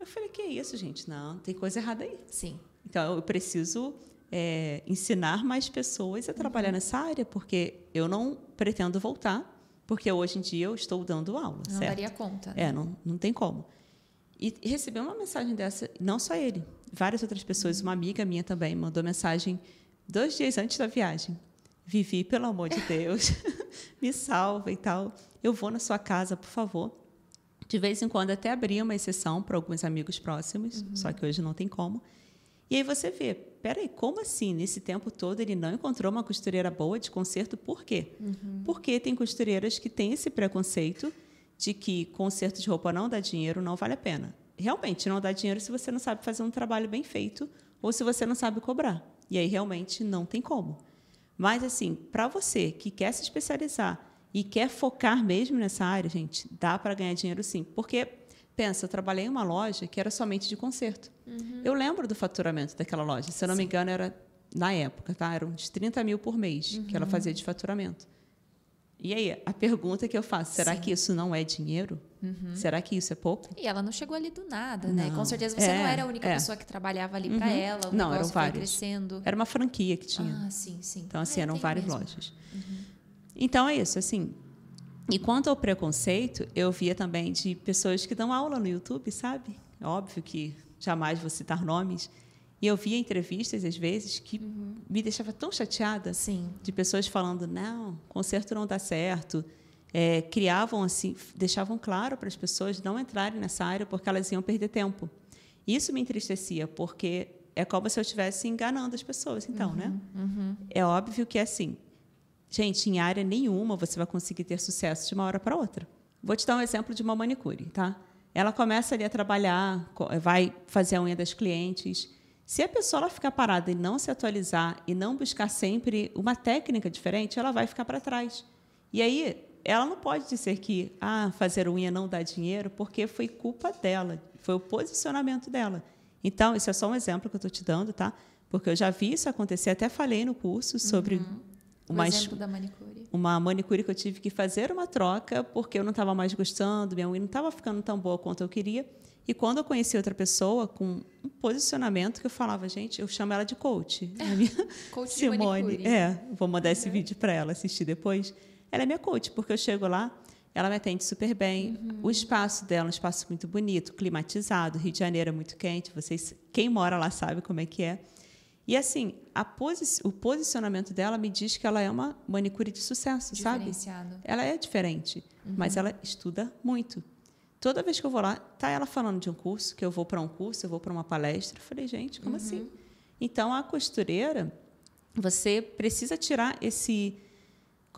Eu falei, que é isso, gente? Não, tem coisa errada aí. Sim. Então, eu preciso é, ensinar mais pessoas a trabalhar uhum. nessa área, porque eu não pretendo voltar, porque hoje em dia eu estou dando aula. Não certo? daria conta. Né? É, não, não tem como. E recebi uma mensagem dessa, não só ele, várias outras pessoas, uhum. uma amiga minha também mandou mensagem dois dias antes da viagem. Vivi, pelo amor de Deus, me salva e tal. Eu vou na sua casa, por favor. De vez em quando até abria uma exceção para alguns amigos próximos, uhum. só que hoje não tem como. E aí você vê, peraí, como assim? Nesse tempo todo ele não encontrou uma costureira boa de conserto? Por quê? Uhum. Porque tem costureiras que têm esse preconceito de que conserto de roupa não dá dinheiro, não vale a pena. Realmente não dá dinheiro se você não sabe fazer um trabalho bem feito ou se você não sabe cobrar. E aí realmente não tem como. Mas, assim, para você que quer se especializar e quer focar mesmo nessa área, gente, dá para ganhar dinheiro sim. Porque, pensa, eu trabalhei em uma loja que era somente de conserto. Uhum. Eu lembro do faturamento daquela loja. Se eu não sim. me engano, era, na época, tá? eram uns 30 mil por mês uhum. que ela uhum. fazia de faturamento. E aí, a pergunta que eu faço, será Sim. que isso não é dinheiro? Uhum. Será que isso é pouco? E ela não chegou ali do nada, né? não. né? Com certeza você é, não era a única é. pessoa que trabalhava ali uhum. para ela. O não, eram vários. crescendo. Era uma franquia que tinha. Ah, sim, sim. Então, assim, ah, eram várias mesmo. lojas. Uhum. Então, é isso, assim. E quanto ao preconceito, eu via também de pessoas que dão aula no YouTube, sabe? Óbvio que jamais vou citar nomes, e eu via entrevistas, às vezes, que uhum. me deixava tão chateada Sim. de pessoas falando: não, concerto não dá certo, é, criavam assim, deixavam claro para as pessoas não entrarem nessa área porque elas iam perder tempo. Isso me entristecia porque é como se eu estivesse enganando as pessoas, então, uhum, né? Uhum. É óbvio que é assim. Gente, em área nenhuma você vai conseguir ter sucesso de uma hora para outra. Vou te dar um exemplo de uma manicure, tá? Ela começa ali a trabalhar, vai fazer a unha das clientes. Se a pessoa ficar parada e não se atualizar e não buscar sempre uma técnica diferente, ela vai ficar para trás. E aí ela não pode dizer que ah, fazer unha não dá dinheiro, porque foi culpa dela, foi o posicionamento dela. Então, isso é só um exemplo que eu estou te dando, tá? Porque eu já vi isso acontecer, até falei no curso sobre uhum. uma, manicure. uma manicure que eu tive que fazer uma troca porque eu não estava mais gostando, minha unha não estava ficando tão boa quanto eu queria. E quando eu conheci outra pessoa com um posicionamento que eu falava, gente, eu chamo ela de coach. Coach Simone. É, vou mandar esse uhum. vídeo para ela assistir depois. Ela é minha coach, porque eu chego lá, ela me atende super bem. Uhum. O espaço dela é um espaço muito bonito, climatizado. Rio de Janeiro é muito quente. Vocês, quem mora lá sabe como é que é. E assim, posi o posicionamento dela me diz que ela é uma manicure de sucesso, sabe? Ela é diferente, uhum. mas ela estuda muito. Toda vez que eu vou lá, tá ela falando de um curso, que eu vou para um curso, eu vou para uma palestra. Eu falei, gente, como uhum. assim? Então a costureira, você precisa tirar esse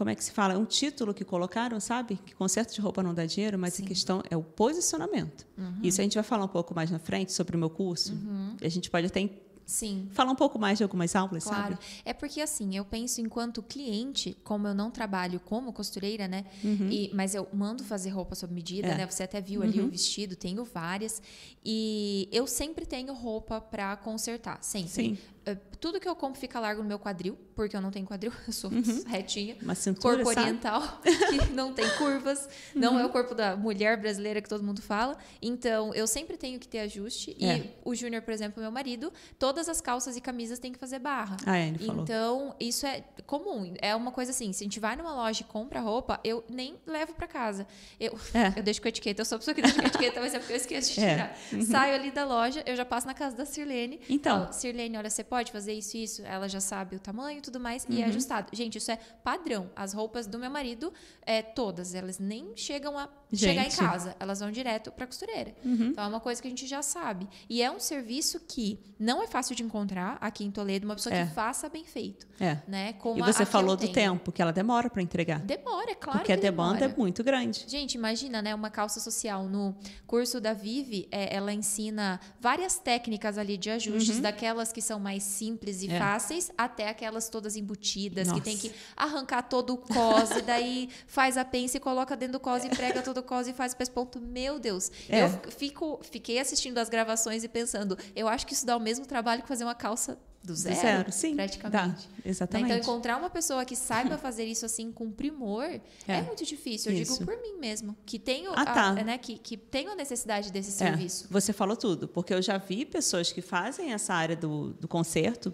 como é que se fala? Um título que colocaram, sabe? Que conserto de roupa não dá dinheiro, mas Sim. a questão é o posicionamento. Uhum. Isso a gente vai falar um pouco mais na frente sobre o meu curso. Uhum. A gente pode até Sim. Falar um pouco mais de algumas aulas, claro. sabe? É porque assim, eu penso enquanto cliente, como eu não trabalho como costureira, né? Uhum. E, mas eu mando fazer roupa sob medida, é. né? Você até viu ali uhum. o vestido, tenho várias. E eu sempre tenho roupa para consertar, sempre. Sim. Eh, tudo que eu compro fica largo no meu quadril, porque eu não tenho quadril, eu sou uhum. retinha. Uma cintura, Corpo oriental, que não tem curvas, não é o uhum. corpo da mulher brasileira que todo mundo fala. Então, eu sempre tenho que ter ajuste. É. E o Júnior, por exemplo, meu marido, todas as calças e camisas têm que fazer barra. Ah, é, ele falou. Então, isso é comum. É uma coisa assim, se a gente vai numa loja e compra roupa, eu nem levo para casa. Eu, é. eu deixo com etiqueta, eu sou a pessoa que deixa com etiqueta, mas é porque eu esqueço de é. tirar. Uhum. Saio ali da loja, eu já passo na casa da Sirlene. Então. Falo, Sirlene, olha, você pode fazer isso e isso, ela já sabe o tamanho e tudo mais, uhum. e é uhum. ajustado. Gente, isso é padrão. As roupas do meu marido, é, todas, elas nem chegam a gente. chegar em casa, elas vão direto para a costureira. Uhum. Então é uma coisa que a gente já sabe. E é um serviço que não é fácil de encontrar aqui em Toledo, uma pessoa é. que faça bem feito. É. Né? Como e você falou do tempo, que ela demora para entregar. Demora, é claro. Porque a demanda demora. é muito grande. Gente, imagina, né? Uma calça social. No curso da Vive, é, ela ensina várias técnicas ali de ajustes, uhum. daquelas que são mais simples e é. fáceis, até aquelas todas embutidas, Nossa. que tem que arrancar todo o cose, daí faz a pence e coloca dentro do cose e prega todo o cose e faz o pesponto. Meu Deus. É. Eu fico, fiquei assistindo as gravações e pensando, eu acho que isso dá o mesmo trabalho que fazer uma calça do zero, do zero sim, praticamente. Dá, exatamente. Né? Então, encontrar uma pessoa que saiba fazer isso assim com primor é, é muito difícil. Eu isso. digo por mim mesmo, que tenho, ah, tá. a, né, que, que tenho a necessidade desse é, serviço. Você falou tudo, porque eu já vi pessoas que fazem essa área do, do concerto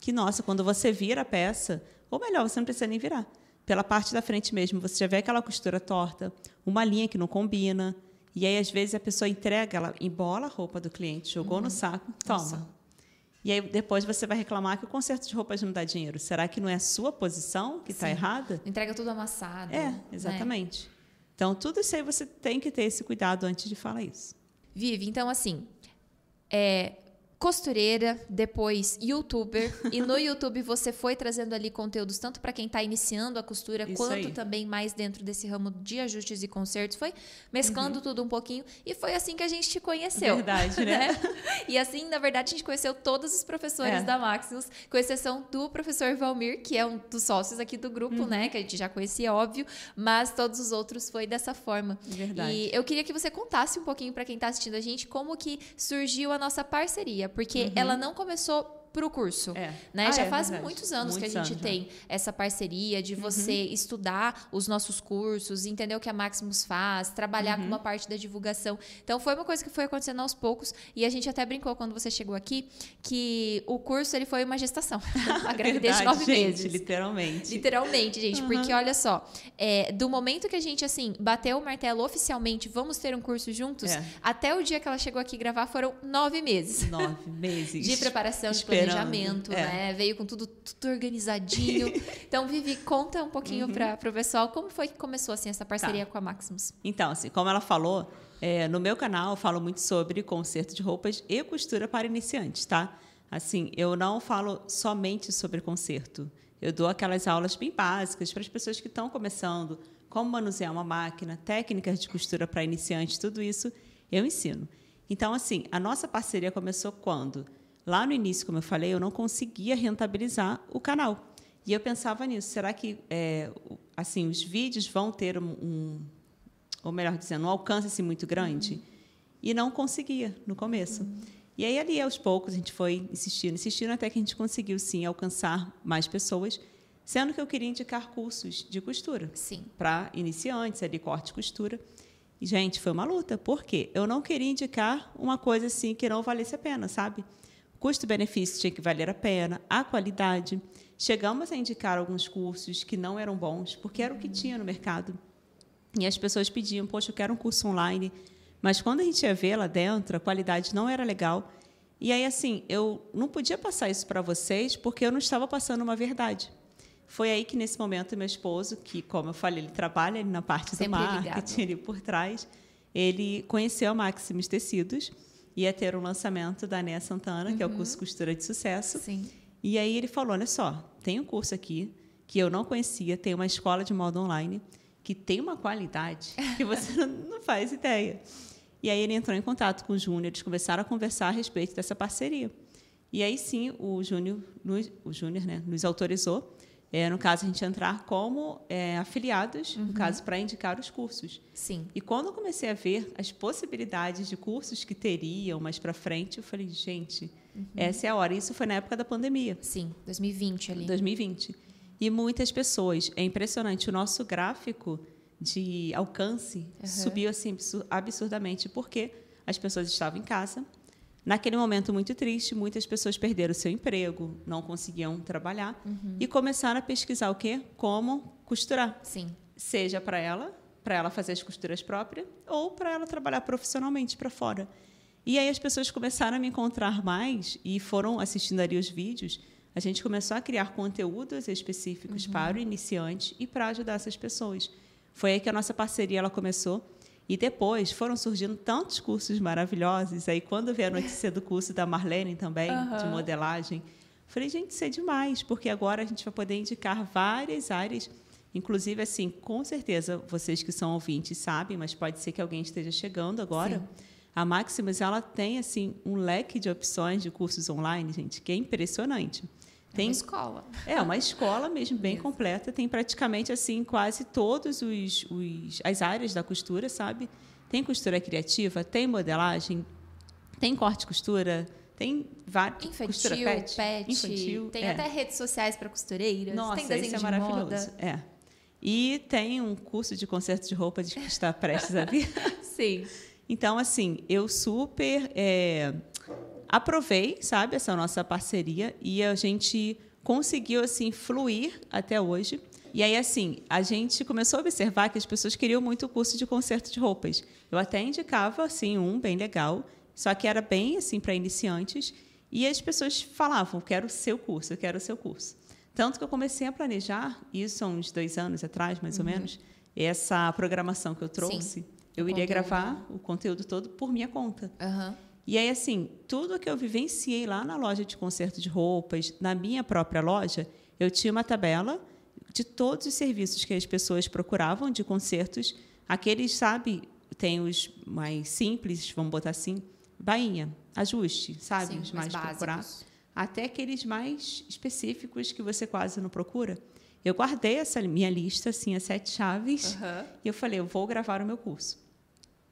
que, nossa, quando você vira a peça, ou melhor, você não precisa nem virar. Pela parte da frente mesmo, você já vê aquela costura torta, uma linha que não combina. E aí, às vezes, a pessoa entrega, ela embola a roupa do cliente, jogou uhum. no saco, toma. Nossa. E aí depois você vai reclamar que o conserto de roupas não dá dinheiro. Será que não é a sua posição que está errada? Entrega tudo amassado. É, né? exatamente. Né? Então, tudo isso aí você tem que ter esse cuidado antes de falar isso. Vive, então assim, é, costureira, depois youtuber, e no YouTube você foi trazendo ali conteúdos tanto para quem está iniciando a costura, Isso quanto aí. também mais dentro desse ramo de ajustes e concertos, foi mesclando uhum. tudo um pouquinho e foi assim que a gente te conheceu. Verdade, né? né? E assim, na verdade, a gente conheceu todos os professores é. da Maximus, com exceção do professor Valmir, que é um dos sócios aqui do grupo, uhum. né, que a gente já conhecia, óbvio, mas todos os outros foi dessa forma. Verdade. E eu queria que você contasse um pouquinho para quem está assistindo a gente como que surgiu a nossa parceria porque uhum. ela não começou para o curso. É. Né? Ah, já é, faz verdade. muitos anos muitos que a gente tem essa parceria de você uhum. estudar os nossos cursos, entender o que a Maximus faz, trabalhar uhum. com uma parte da divulgação. Então foi uma coisa que foi acontecendo aos poucos e a gente até brincou quando você chegou aqui que o curso ele foi uma gestação, a gravidez de nove gente, meses. Literalmente. Literalmente, gente, uhum. porque olha só, é, do momento que a gente assim bateu o martelo oficialmente, vamos ter um curso juntos, é. até o dia que ela chegou aqui gravar foram nove meses. Nove meses. de preparação, de planejamento, é. né? Veio com tudo, tudo organizadinho. então, Vivi, conta um pouquinho uhum. para o pessoal como foi que começou assim essa parceria tá. com a Maximus. Então, assim, como ela falou, é, no meu canal eu falo muito sobre conserto de roupas e costura para iniciantes, tá? Assim, eu não falo somente sobre conserto. Eu dou aquelas aulas bem básicas para as pessoas que estão começando, como manusear uma máquina, técnicas de costura para iniciantes, tudo isso eu ensino. Então, assim, a nossa parceria começou quando? Lá no início, como eu falei, eu não conseguia rentabilizar o canal. E eu pensava nisso. Será que é, assim os vídeos vão ter um, um, ou melhor dizendo, um alcance assim, muito grande? Uhum. E não conseguia no começo. Uhum. E aí ali aos poucos a gente foi insistindo, insistindo até que a gente conseguiu sim alcançar mais pessoas, sendo que eu queria indicar cursos de costura. Sim. Para iniciantes, ali corte e costura. E gente, foi uma luta, porque eu não queria indicar uma coisa assim que não valesse a pena, sabe? Custo-benefício tinha que valer a pena, a qualidade. Chegamos a indicar alguns cursos que não eram bons, porque era o que tinha no mercado. E as pessoas pediam, poxa, eu quero um curso online. Mas quando a gente ia ver lá dentro, a qualidade não era legal. E aí, assim, eu não podia passar isso para vocês porque eu não estava passando uma verdade. Foi aí que, nesse momento, meu esposo, que, como eu falei, ele trabalha na parte Sempre do marketing, ali por trás, ele conheceu a Maximus Tecidos ia ter um lançamento da Néa Santana, uhum. que é o uhum. curso Costura de Sucesso. Sim. E aí ele falou: olha só, tem um curso aqui, que eu não conhecia, tem uma escola de modo online que tem uma qualidade que você não faz ideia. E aí ele entrou em contato com o Júnior, eles começaram a conversar a respeito dessa parceria. E aí sim, o Júnior, o Júnior né, nos autorizou, é, no caso, a gente entrar como é, afiliados, uhum. no caso, para indicar os cursos. Sim. E quando eu comecei a ver as possibilidades de cursos que teriam mais para frente, eu falei, gente, uhum. essa é a hora. Isso foi na época da pandemia. Sim, 2020 ali. 2020. E muitas pessoas. É impressionante. O nosso gráfico de alcance uhum. subiu assim absurdamente, porque as pessoas estavam em casa. Naquele momento muito triste, muitas pessoas perderam seu emprego, não conseguiam trabalhar uhum. e começaram a pesquisar o quê? Como costurar. Sim. Seja para ela, para ela fazer as costuras próprias, ou para ela trabalhar profissionalmente para fora. E aí as pessoas começaram a me encontrar mais e foram assistindo ali os vídeos a gente começou a criar conteúdos específicos uhum. para o iniciante e para ajudar essas pessoas. Foi aí que a nossa parceria ela começou. E depois foram surgindo tantos cursos maravilhosos. Aí, quando veio a notícia do curso da Marlene também, uhum. de modelagem, falei, gente, isso é demais, porque agora a gente vai poder indicar várias áreas. Inclusive, assim, com certeza, vocês que são ouvintes sabem, mas pode ser que alguém esteja chegando agora. Sim. A Maximus ela tem assim um leque de opções de cursos online, gente, que é impressionante. Tem, é uma escola. É, uma escola mesmo, bem completa. Tem praticamente assim quase todos os, os as áreas da costura, sabe? Tem costura criativa, tem modelagem, tem corte e costura, tem vários infantil, costura pet, pet infantil, tem é. até redes sociais para costureiras, Nossa, tem desenho isso é de maravilhoso. Moda. É. E tem um curso de conserto de roupa de que está prestes a vir. Sim. Então, assim, eu super é, aprovei, sabe, essa nossa parceria e a gente conseguiu assim fluir até hoje. E aí assim, a gente começou a observar que as pessoas queriam muito o curso de conserto de roupas. Eu até indicava assim um bem legal, só que era bem assim para iniciantes, e as pessoas falavam: "Quero o seu curso, eu quero o seu curso". Tanto que eu comecei a planejar, isso há uns dois anos atrás, mais uhum. ou menos, essa programação que eu trouxe. Sim. Eu iria gravar o conteúdo todo por minha conta. Uhum. E aí, assim, tudo que eu vivenciei lá na loja de conserto de roupas, na minha própria loja, eu tinha uma tabela de todos os serviços que as pessoas procuravam de consertos. Aqueles, sabe, tem os mais simples, vamos botar assim, bainha, ajuste, sabe, Sim, os mais, mais procurados. Até aqueles mais específicos que você quase não procura. Eu guardei essa minha lista, assim, as sete chaves, uhum. e eu falei, eu vou gravar o meu curso.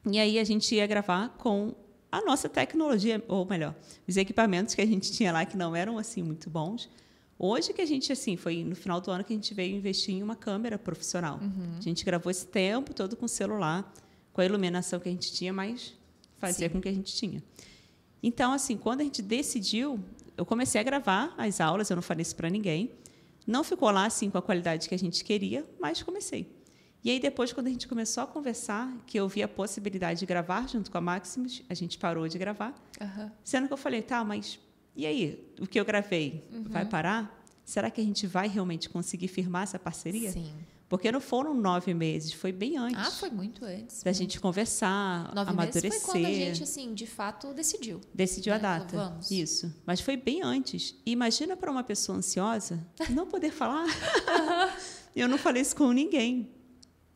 E aí a gente ia gravar com a nossa tecnologia, ou melhor, os equipamentos que a gente tinha lá que não eram assim muito bons. Hoje que a gente assim foi no final do ano que a gente veio investir em uma câmera profissional. Uhum. A gente gravou esse tempo todo com celular, com a iluminação que a gente tinha, mas fazia Sim. com que a gente tinha. Então assim, quando a gente decidiu, eu comecei a gravar as aulas, eu não falei isso para ninguém. Não ficou lá assim com a qualidade que a gente queria, mas comecei. E aí, depois, quando a gente começou a conversar, que eu vi a possibilidade de gravar junto com a Maximus, a gente parou de gravar. Uhum. Sendo que eu falei, tá, mas e aí? O que eu gravei uhum. vai parar? Será que a gente vai realmente conseguir firmar essa parceria? Sim. Porque não foram nove meses, foi bem antes. Ah, foi muito antes. Da muito. gente conversar, nove amadurecer. Meses foi quando a gente, assim, de fato, decidiu. Decidiu né? a data. Vamos. Isso. Mas foi bem antes. E imagina para uma pessoa ansiosa não poder falar. eu não falei isso com ninguém.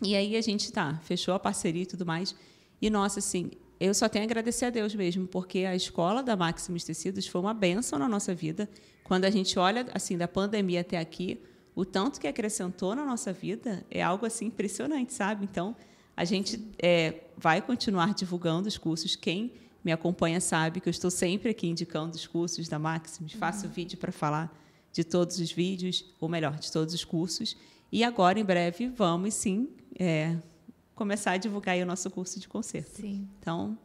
E aí a gente tá, fechou a parceria e tudo mais. E nossa, assim, eu só tenho a agradecer a Deus mesmo, porque a escola da Maximus Tecidos foi uma benção na nossa vida. Quando a gente olha assim da pandemia até aqui, o tanto que acrescentou na nossa vida é algo assim impressionante, sabe? Então, a gente é, vai continuar divulgando os cursos. Quem me acompanha sabe que eu estou sempre aqui indicando os cursos da Maximus, faço uhum. vídeo para falar de todos os vídeos, ou melhor, de todos os cursos. E agora, em breve, vamos sim é, começar a divulgar o nosso curso de concerto. Sim. Então,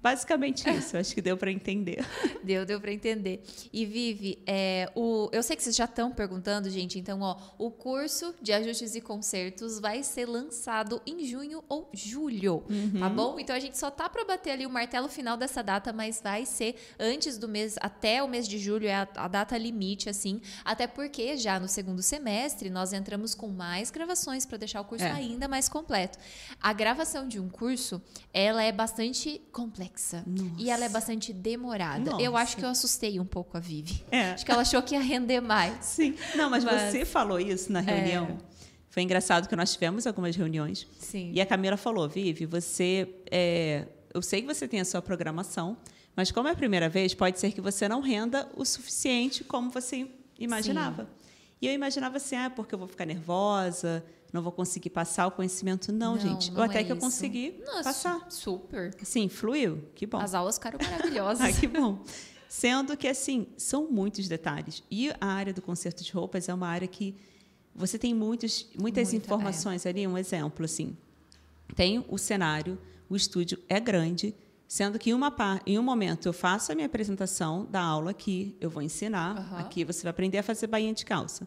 Basicamente isso, acho que deu para entender. Deu, deu para entender. E Vivi, é, o, eu sei que vocês já estão perguntando, gente, então, ó, o curso de ajustes e concertos vai ser lançado em junho ou julho, tá uhum. tá bom? Então a gente só tá para bater ali o martelo final dessa data, mas vai ser antes do mês, até o mês de julho é a, a data limite, assim, até porque já no segundo semestre nós entramos com mais gravações para deixar o curso é. ainda mais completo. A gravação de um curso, ela é bastante complexa complexa. Nossa. E ela é bastante demorada. Nossa. Eu acho que eu assustei um pouco a Vivi. É. Acho que ela achou que ia render mais. Sim. Não, mas, Mas- você falou isso na reunião. Foi engraçado que nós tivemos algumas reuniões. Sim. E a Camila falou, Vivi, você. é, eu sei que você tem a sua programação, mas como é a primeira vez, pode ser que você não renda o suficiente como você imaginava. E eu imaginava assim, ah, porque eu vou ficar nervosa, não vou conseguir passar o conhecimento. Não, Não, gente. não eu até é que eu isso. consegui Nossa, passar. super. Sim, fluiu. Que bom. As aulas ficaram maravilhosas. Ah, que bom. Sendo que, assim, são muitos detalhes. E a área do conserto de roupas é uma área que você tem muitos, muitas Muita, informações ali. Um exemplo, assim. Tem o cenário, o estúdio é grande, sendo que em, uma em um momento eu faço a minha apresentação da aula aqui, eu vou ensinar, Aham. aqui você vai aprender a fazer bainha de calça.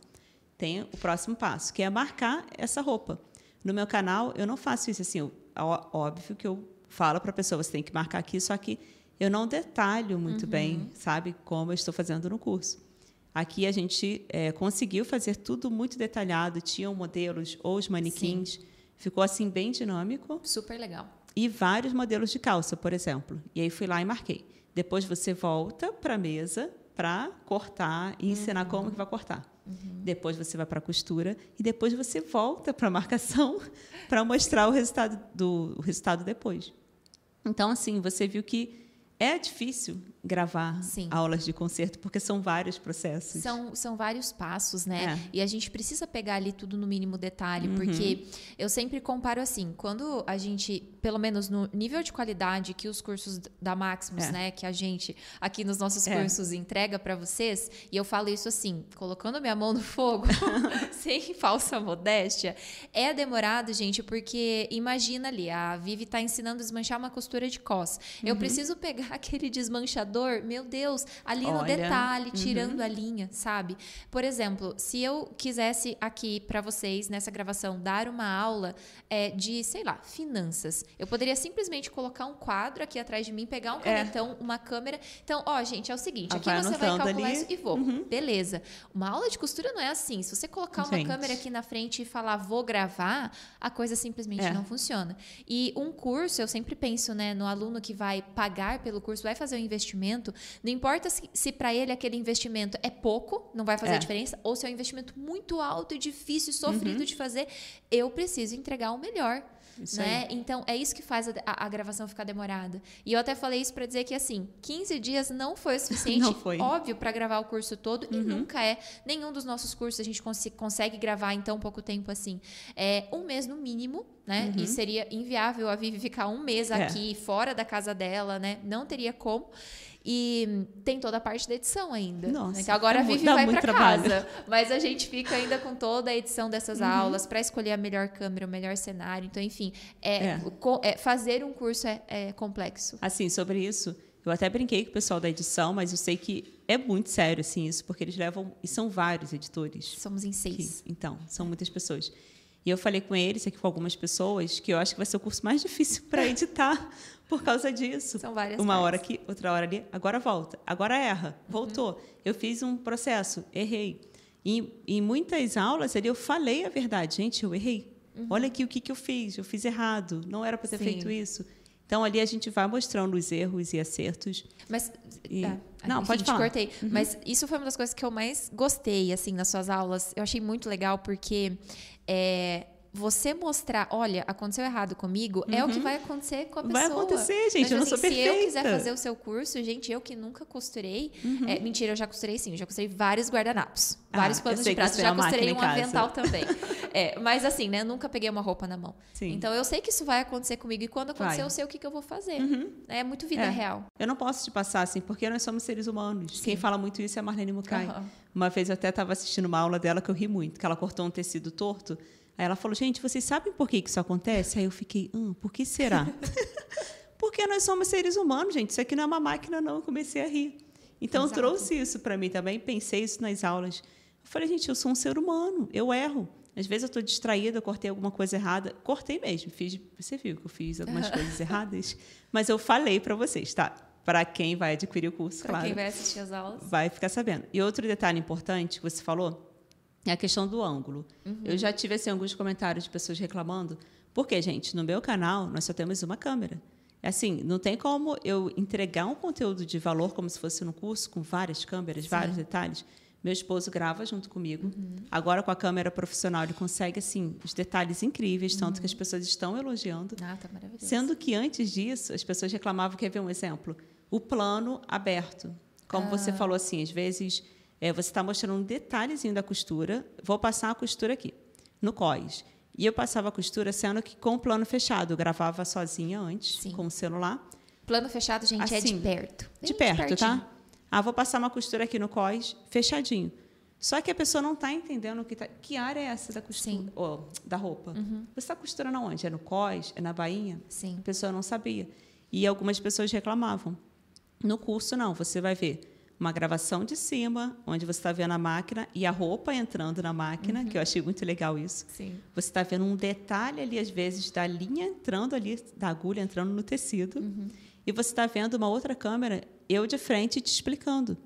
Tem o próximo passo, que é marcar essa roupa. No meu canal, eu não faço isso assim. eu- óbvio que eu falo para a pessoa, você tem que marcar aqui, só que eu não detalho muito bem, sabe, como eu estou fazendo no curso. Aqui a gente eh, conseguiu fazer tudo muito detalhado, tinham modelos ou os manequins, ficou assim bem dinâmico Super legal. e vários modelos de calça, por exemplo. E aí fui lá e marquei. Depois você volta para a mesa para cortar e ensinar como que vai cortar. Depois você vai para a costura e depois você volta para a marcação para mostrar o resultado do o resultado depois. Então assim, você viu que é difícil gravar Sim. aulas de concerto porque são vários processos. São, são vários passos, né? É. E a gente precisa pegar ali tudo no mínimo detalhe, Uhum. porque eu sempre comparo assim, quando a gente, pelo menos no nível de qualidade que os cursos da Maximus, É. né, que a gente aqui nos nossos É. cursos entrega para vocês, e eu falo isso assim, colocando minha mão no fogo, sem falsa modéstia, é demorado, gente, porque imagina ali, a Vivi tá ensinando a desmanchar uma costura de cos. Uhum. Eu preciso pegar aquele desmanchador, meu Deus, ali no Olha, detalhe, tirando a linha, sabe? Por exemplo, se eu quisesse aqui para vocês nessa gravação dar uma aula é, de, sei lá, finanças, eu poderia simplesmente colocar um quadro aqui atrás de mim, pegar um É. canetão, uma câmera. Então, ó, gente, é o seguinte, aqui vai você vai calcular ali. Uhum. isso e vou. Beleza. Uma aula de costura não é assim. Se você colocar uma Gente. câmera aqui na frente e falar vou gravar, a coisa simplesmente É. não funciona. E um curso, eu sempre penso, né, no aluno que vai pagar pelo curso, vai fazer um investimento, não importa se, se para ele aquele investimento é pouco, não vai fazer É. a diferença, ou se é um investimento muito alto e difícil, Uhum. sofrido de fazer, eu preciso entregar o melhor. Isso né? Então, é isso que faz a, a- a gravação ficar demorada. E eu até falei isso para dizer que, assim, 15 dias não foi o suficiente, Não foi. Uhum. óbvio, para gravar o curso todo, e nunca é. Nenhum dos nossos cursos a gente consi- consegue gravar em tão pouco tempo assim. É um mês no mínimo, né? E seria inviável a Vivi ficar um mês Uhum. É. aqui, fora da casa dela, né? Não teria como. E tem toda a parte da edição ainda. Nossa, Então agora a mu- Vivi vai para casa. Mas a gente fica ainda com toda a edição dessas Uhum. aulas para escolher a melhor câmera, o melhor cenário. Então, enfim, é, É. é, fazer um curso é, é complexo. Assim, sobre isso, eu até brinquei com o pessoal da edição, mas eu sei que é muito sério assim isso, porque eles levam e são vários editores. Somos em seis. que- então, são muitas pessoas. E eu falei com eles, aqui com algumas pessoas, que eu acho que vai ser o curso mais difícil para editar por causa disso. São várias Uma partes. hora aqui, outra hora ali, agora volta, agora erra, voltou. Eu fiz um processo, errei. E em muitas aulas ali eu falei a verdade, gente, eu errei. Olha aqui o que, que eu fiz, eu fiz errado, não era para ter Sim. feito isso. Então ali a gente vai mostrando os erros e acertos. Mas. E- ah, Não, pode falar. Uhum. cortei. Mas isso foi uma das coisas que eu mais gostei, assim, nas suas aulas. Eu achei muito legal, porque. é, você mostrar, olha, aconteceu errado comigo, é o que vai acontecer com a pessoa. Uhum. Vai acontecer, gente, Então, eu não assim, sou Se eu quiser perfeita. Uhum. fazer o seu curso, gente, eu que nunca costurei. é, mentira, eu já costurei sim, eu já costurei vários guardanapos, Ah, vários eu panos de prato, tem já costurei um avental também. É, mas assim, né, nunca peguei uma roupa na mão. Sim. Então eu sei que isso vai acontecer comigo e quando acontecer, Vai. eu sei o que, que eu vou fazer. É muito vida É. real. Eu não posso te passar assim, porque nós somos seres humanos. Quem fala muito isso é a Marlene Mukai. Uma vez eu até estava assistindo uma aula dela que eu ri muito, que ela cortou um tecido torto. Aí ela falou, gente, vocês sabem por que isso acontece? Aí eu fiquei, hum, por que será? porque nós somos seres humanos, gente. Isso aqui não é uma máquina, não. Eu comecei a rir. Então, Exato. trouxe isso para mim também, pensei isso nas aulas. Eu falei, gente, eu sou um ser humano, eu erro. Às vezes eu estou distraída, eu cortei alguma coisa errada. Cortei mesmo, fiz, você viu que eu fiz algumas coisas erradas. Mas eu falei para vocês, tá? Para quem vai adquirir o curso, Pra claro quem vai assistir as aulas. vai ficar sabendo. E outro detalhe importante que você falou é a questão do ângulo. Eu já tive assim, alguns comentários de pessoas reclamando, porque, gente, no meu canal nós só temos uma câmera. Assim, não tem como eu entregar um conteúdo de valor como se fosse no curso, com várias câmeras, Sim. vários detalhes. Meu esposo grava junto comigo. Uhum. Agora, com a câmera profissional, ele consegue, assim, os detalhes incríveis, tanto que as uhum. pessoas estão elogiando. Ah, tá maravilhoso. Sendo que, antes disso, as pessoas reclamavam, quer ver um exemplo? O plano aberto. Como ah. você falou, assim, às vezes, é, você está mostrando um detalhezinho da costura, vou passar a costura aqui, no COIS. E eu passava a costura, sendo que com o plano fechado. Eu gravava sozinha antes, Sim. com o celular. Plano fechado, gente, assim, é de assim, perto. de perto, tá? Ah, vou passar uma costura aqui no cós, fechadinho. Só que a pessoa não está entendendo que, tá, que área é essa da costura, oh, da roupa. Uhum. Você está costurando aonde? É no cós? É na bainha? Sim. A pessoa não sabia. E algumas pessoas reclamavam. No curso, não. Você vai ver uma gravação de cima, onde você está vendo a máquina e a roupa entrando na máquina, uhum. que eu achei muito legal isso. Sim. Você está vendo um detalhe ali, às vezes, da linha entrando ali, da agulha entrando no tecido. Uhum. E você está vendo uma outra câmera eu de frente te explicando.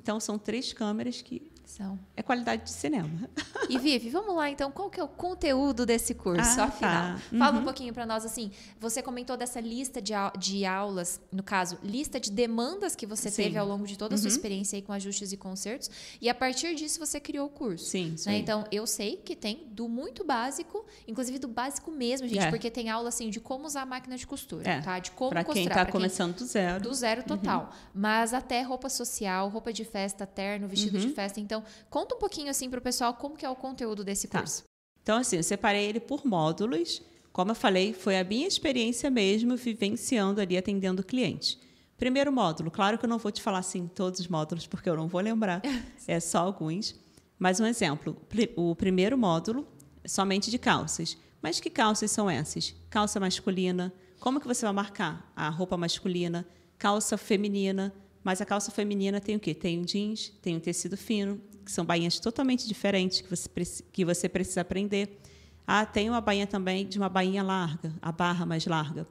Então, são três câmeras que são. É qualidade de cinema. E Vivi, vamos lá então, qual que é o conteúdo desse curso, ah, afinal? Tá. Uhum. Fala um pouquinho para nós assim, você comentou dessa lista de, de aulas, no caso, lista de demandas que você sim. teve ao longo de toda a sua uhum. experiência aí com ajustes e concertos, e a partir disso você criou o curso. Sim, sim. Né? Então, eu sei que tem do muito básico, inclusive do básico mesmo, gente, é. porque tem aula assim de como usar a máquina de costura, é. tá? De como pra costurar. Quem tá começando do zero. Do zero total. Uhum. Mas até roupa social, roupa de festa, terno, vestido de uhum. festa. Então, Conta um pouquinho assim para o pessoal como que é o conteúdo desse tá. curso. Então, assim, eu separei ele por módulos. Como eu falei, foi a minha experiência mesmo vivenciando ali, atendendo o cliente. Primeiro módulo, claro que eu não vou te falar assim todos os módulos, porque eu não vou lembrar, é só alguns. Mas um exemplo, o primeiro módulo, somente de calças. Mas que calças são essas? Calça masculina, como que você vai marcar a roupa masculina? Calça feminina, mas a calça feminina tem o quê? Tem um jeans, tem um tecido fino, que são bainhas totalmente diferentes que você, que você precisa aprender. Ah, tem uma bainha também de uma bainha larga, a barra mais larga.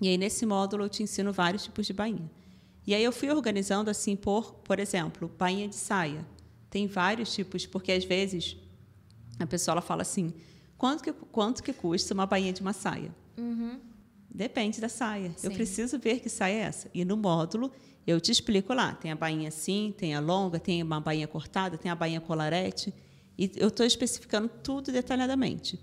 E aí, nesse módulo, eu te ensino vários tipos de bainha. E aí eu fui organizando assim por, por exemplo, bainha de saia. Tem vários tipos, porque às vezes a pessoa ela fala assim, quanto que, quanto que custa uma bainha de uma saia? Uhum. Depende da saia. Sim. Eu preciso ver que saia é essa. E no módulo eu te explico lá. Tem a bainha assim, tem a longa, tem uma bainha cortada, tem a bainha colarete. E eu estou especificando tudo detalhadamente.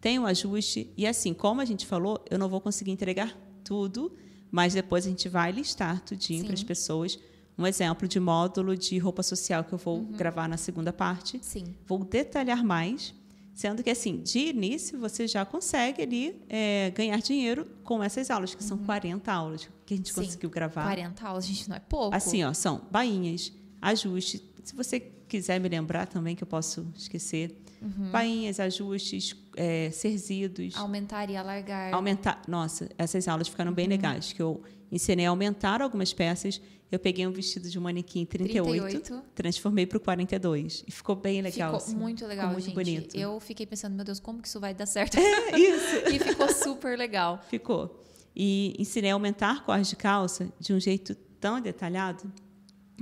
Tem o um ajuste. E assim, como a gente falou, eu não vou conseguir entregar tudo, mas depois a gente vai listar tudinho para as pessoas. Um exemplo de módulo de roupa social que eu vou uhum. gravar na segunda parte. Sim. Vou detalhar mais Sendo que, assim, de início, você já consegue ali é, ganhar dinheiro com essas aulas, que uhum. são 40 aulas que a gente Sim, conseguiu gravar. 40 aulas, gente, não é pouco. Assim, ó, são bainhas, ajuste. Se você quiser me lembrar também, que eu posso esquecer. Uhum. Bainhas, ajustes, é, serzidos. Aumentar e alargar. Aumentar. Nossa, essas aulas ficaram bem uhum. legais, que eu ensinei a aumentar algumas peças eu peguei um vestido de manequim 38, 38. transformei para o 42. E ficou bem legal. Ficou assim. muito legal, ficou muito gente. bonito. Eu fiquei pensando, meu Deus, como que isso vai dar certo? É, isso. e ficou super legal. Ficou. E ensinei a aumentar cores de calça de um jeito tão detalhado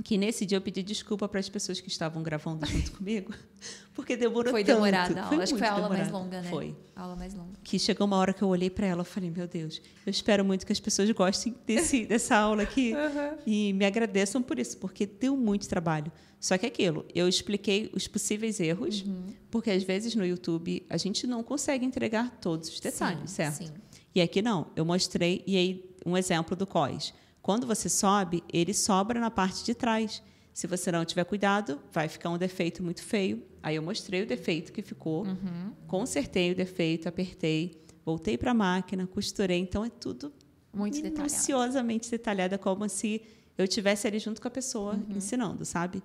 que nesse dia eu pedi desculpa para as pessoas que estavam gravando junto comigo, porque demorou foi tanto. Demorada a aula. Foi Acho que foi a aula demorada. mais longa, né? Foi. A aula mais longa. Que chegou uma hora que eu olhei para ela e falei, meu Deus, eu espero muito que as pessoas gostem desse, dessa aula aqui uhum. e me agradeçam por isso, porque deu muito trabalho. Só que é aquilo, eu expliquei os possíveis erros, uhum. porque às vezes no YouTube a gente não consegue entregar todos os detalhes, sim, certo? Sim. E aqui não, eu mostrei, e aí um exemplo do COIS. Quando você sobe, ele sobra na parte de trás. Se você não tiver cuidado, vai ficar um defeito muito feio. Aí eu mostrei o defeito que ficou, uhum. consertei o defeito, apertei, voltei para a máquina, costurei. Então é tudo muito minuciosamente detalhado, como se eu estivesse ali junto com a pessoa uhum. ensinando, sabe?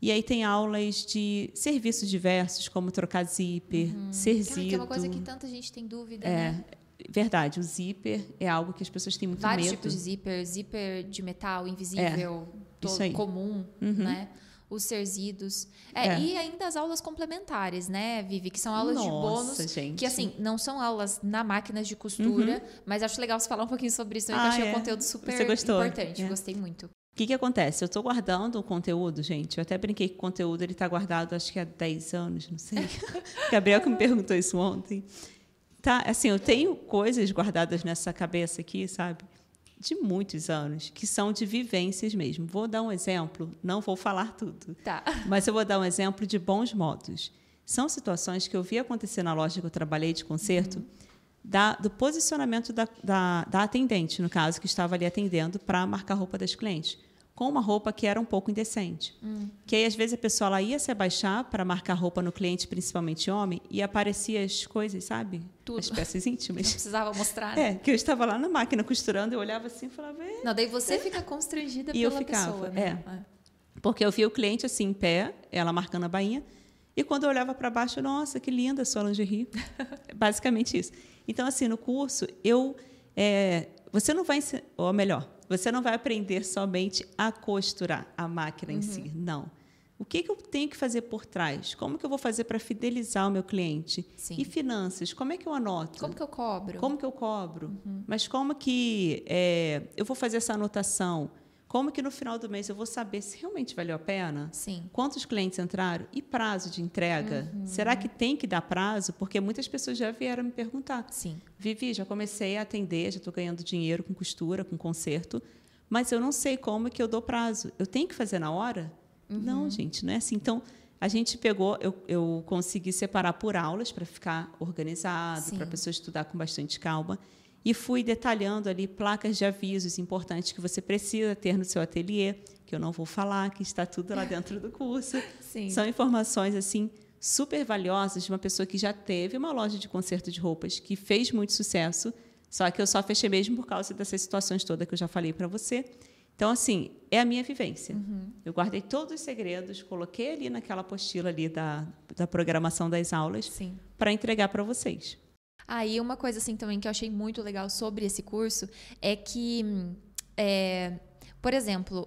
E aí tem aulas de serviços diversos, como trocar zíper, uhum. serzido. Que é uma coisa que tanta gente tem dúvida, é, né? Verdade, o zíper é algo que as pessoas têm muito Vários medo. Vários tipos de zíper, zíper de metal, invisível, é todo, comum, uhum. né? Os serzidos. É, é, E ainda as aulas complementares, né, Vivi? Que são aulas Nossa, de bônus. Gente. Que, assim, não são aulas na máquina de costura, uhum. mas acho legal você falar um pouquinho sobre isso. Eu ah, achei é. o conteúdo super importante. É. Gostei muito. O que, que acontece? Eu estou guardando o conteúdo, gente. Eu até brinquei que o conteúdo ele está guardado, acho que há 10 anos, não sei. Gabriel que me perguntou isso ontem. Tá, assim, eu tenho coisas guardadas nessa cabeça aqui, sabe? de muitos anos, que são de vivências mesmo. Vou dar um exemplo, não vou falar tudo. Tá. Mas eu vou dar um exemplo de bons modos. São situações que eu vi acontecer na loja que eu trabalhei de concerto, uhum. da, do posicionamento da, da, da atendente, no caso, que estava ali atendendo para marcar roupa das clientes com uma roupa que era um pouco indecente. Hum. Que aí, às vezes, a pessoa ela ia se abaixar para marcar roupa no cliente, principalmente homem, e aparecia as coisas, sabe? Tudo. As peças íntimas. Não precisava mostrar. Né? É, que eu estava lá na máquina costurando, eu olhava assim e falava... É, Não, daí você é. fica constrangida e pela eu ficava, pessoa. Né? É. Porque eu via o cliente assim, em pé, ela marcando a bainha, e quando eu olhava para baixo, nossa, que linda a sua lingerie. Basicamente isso. Então, assim, no curso, eu... É, você não vai... Ou melhor, você não vai aprender somente a costurar a máquina uhum. em si, não. O que, que, eu tenho que fazer por trás? Como que eu vou fazer para fidelizar o meu cliente? Sim. E finanças? Como é que eu anoto? Como que eu cobro? Como que eu cobro? Uhum. Mas como que é, eu vou fazer essa anotação? Como que no final do mês eu vou saber se realmente valeu a pena? Sim. Quantos clientes entraram? E prazo de entrega? Uhum. Será que tem que dar prazo? Porque muitas pessoas já vieram me perguntar. Sim. Vivi, já comecei a atender, já estou ganhando dinheiro com costura, com conserto, mas eu não sei como que eu dou prazo. Eu tenho que fazer na hora? Uhum. Não, gente, não é assim. Então, a gente pegou, eu, eu consegui separar por aulas para ficar organizado, para a pessoa estudar com bastante calma e fui detalhando ali placas de avisos importantes que você precisa ter no seu ateliê, que eu não vou falar, que está tudo lá dentro do curso. Sim. São informações assim super valiosas de uma pessoa que já teve uma loja de conserto de roupas, que fez muito sucesso, só que eu só fechei mesmo por causa dessas situações todas que eu já falei para você. Então, assim, é a minha vivência. Uhum. Eu guardei todos os segredos, coloquei ali naquela apostila ali da, da programação das aulas para entregar para vocês. Aí uma coisa assim também que eu achei muito legal sobre esse curso é que, é, por exemplo,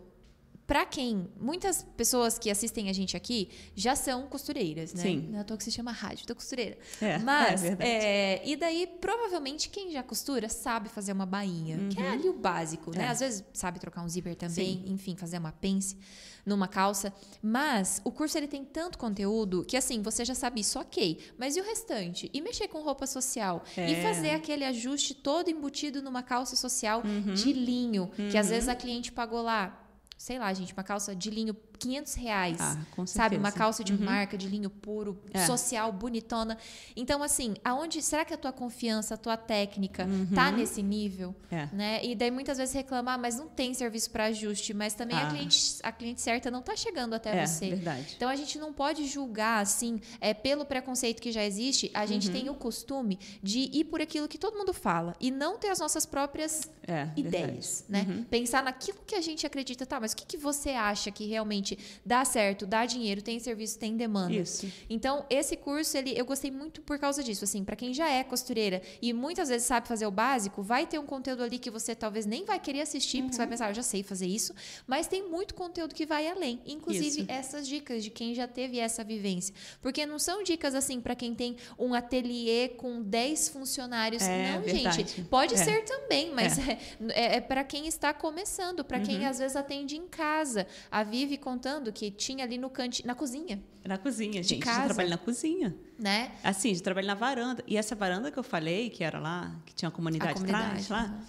para quem muitas pessoas que assistem a gente aqui já são costureiras, né? Sim. Não é à toa que se chama rádio da costureira. É, Mas é verdade. É, e daí provavelmente quem já costura sabe fazer uma bainha, uhum. que é ali o básico, né? É. Às vezes sabe trocar um zíper também, Sim. enfim, fazer uma pence numa calça. Mas o curso ele tem tanto conteúdo que assim, você já sabe isso, ok. Mas e o restante? E mexer com roupa social? É. E fazer aquele ajuste todo embutido numa calça social uhum. de linho, uhum. que às vezes a cliente pagou lá sei lá, gente, uma calça de linho 500 reais. Ah, com sabe? Uma calça de uhum. marca, de linho puro, é. social, bonitona. Então, assim, aonde será que a tua confiança, a tua técnica uhum. tá nesse nível? É. Né? E daí muitas vezes reclamar, ah, mas não tem serviço para ajuste, mas também ah. a, cliente, a cliente certa não tá chegando até é, você. Verdade. Então a gente não pode julgar assim, é pelo preconceito que já existe, a gente uhum. tem o costume de ir por aquilo que todo mundo fala e não ter as nossas próprias é, ideias, né? Uhum. Pensar naquilo que a gente acredita, tá, mas o que, que você acha que realmente dá certo, dá dinheiro, tem serviço, tem demanda. Isso. Então, esse curso, ele, eu gostei muito por causa disso. Assim, para quem já é costureira e muitas vezes sabe fazer o básico, vai ter um conteúdo ali que você talvez nem vai querer assistir, uhum. porque você vai uhum. pensar, ah, eu já sei fazer isso, mas tem muito conteúdo que vai além. Inclusive, isso. essas dicas de quem já teve essa vivência. Porque não são dicas assim para quem tem um ateliê com 10 funcionários. É, não, verdade. gente. Pode é. ser também, mas é, é, é para quem está começando, para quem uhum. às vezes atende em casa. A Vivi contando que tinha ali no canto, na cozinha. Na cozinha, de gente. Casa. Eu trabalho na cozinha. Né? Assim, de trabalho na varanda. E essa varanda que eu falei, que era lá, que tinha uma comunidade, a comunidade atrás, lá,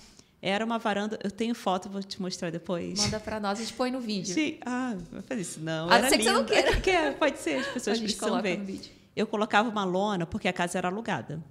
era uma varanda. Eu tenho foto, vou te mostrar depois. Manda para nós, a gente põe no vídeo. Sim. Ah, vai fazer isso. Não, ah, era lindo. que você não queira. Quer, pode ser, as pessoas a gente precisam ver. No vídeo. Eu colocava uma lona, porque a casa era alugada.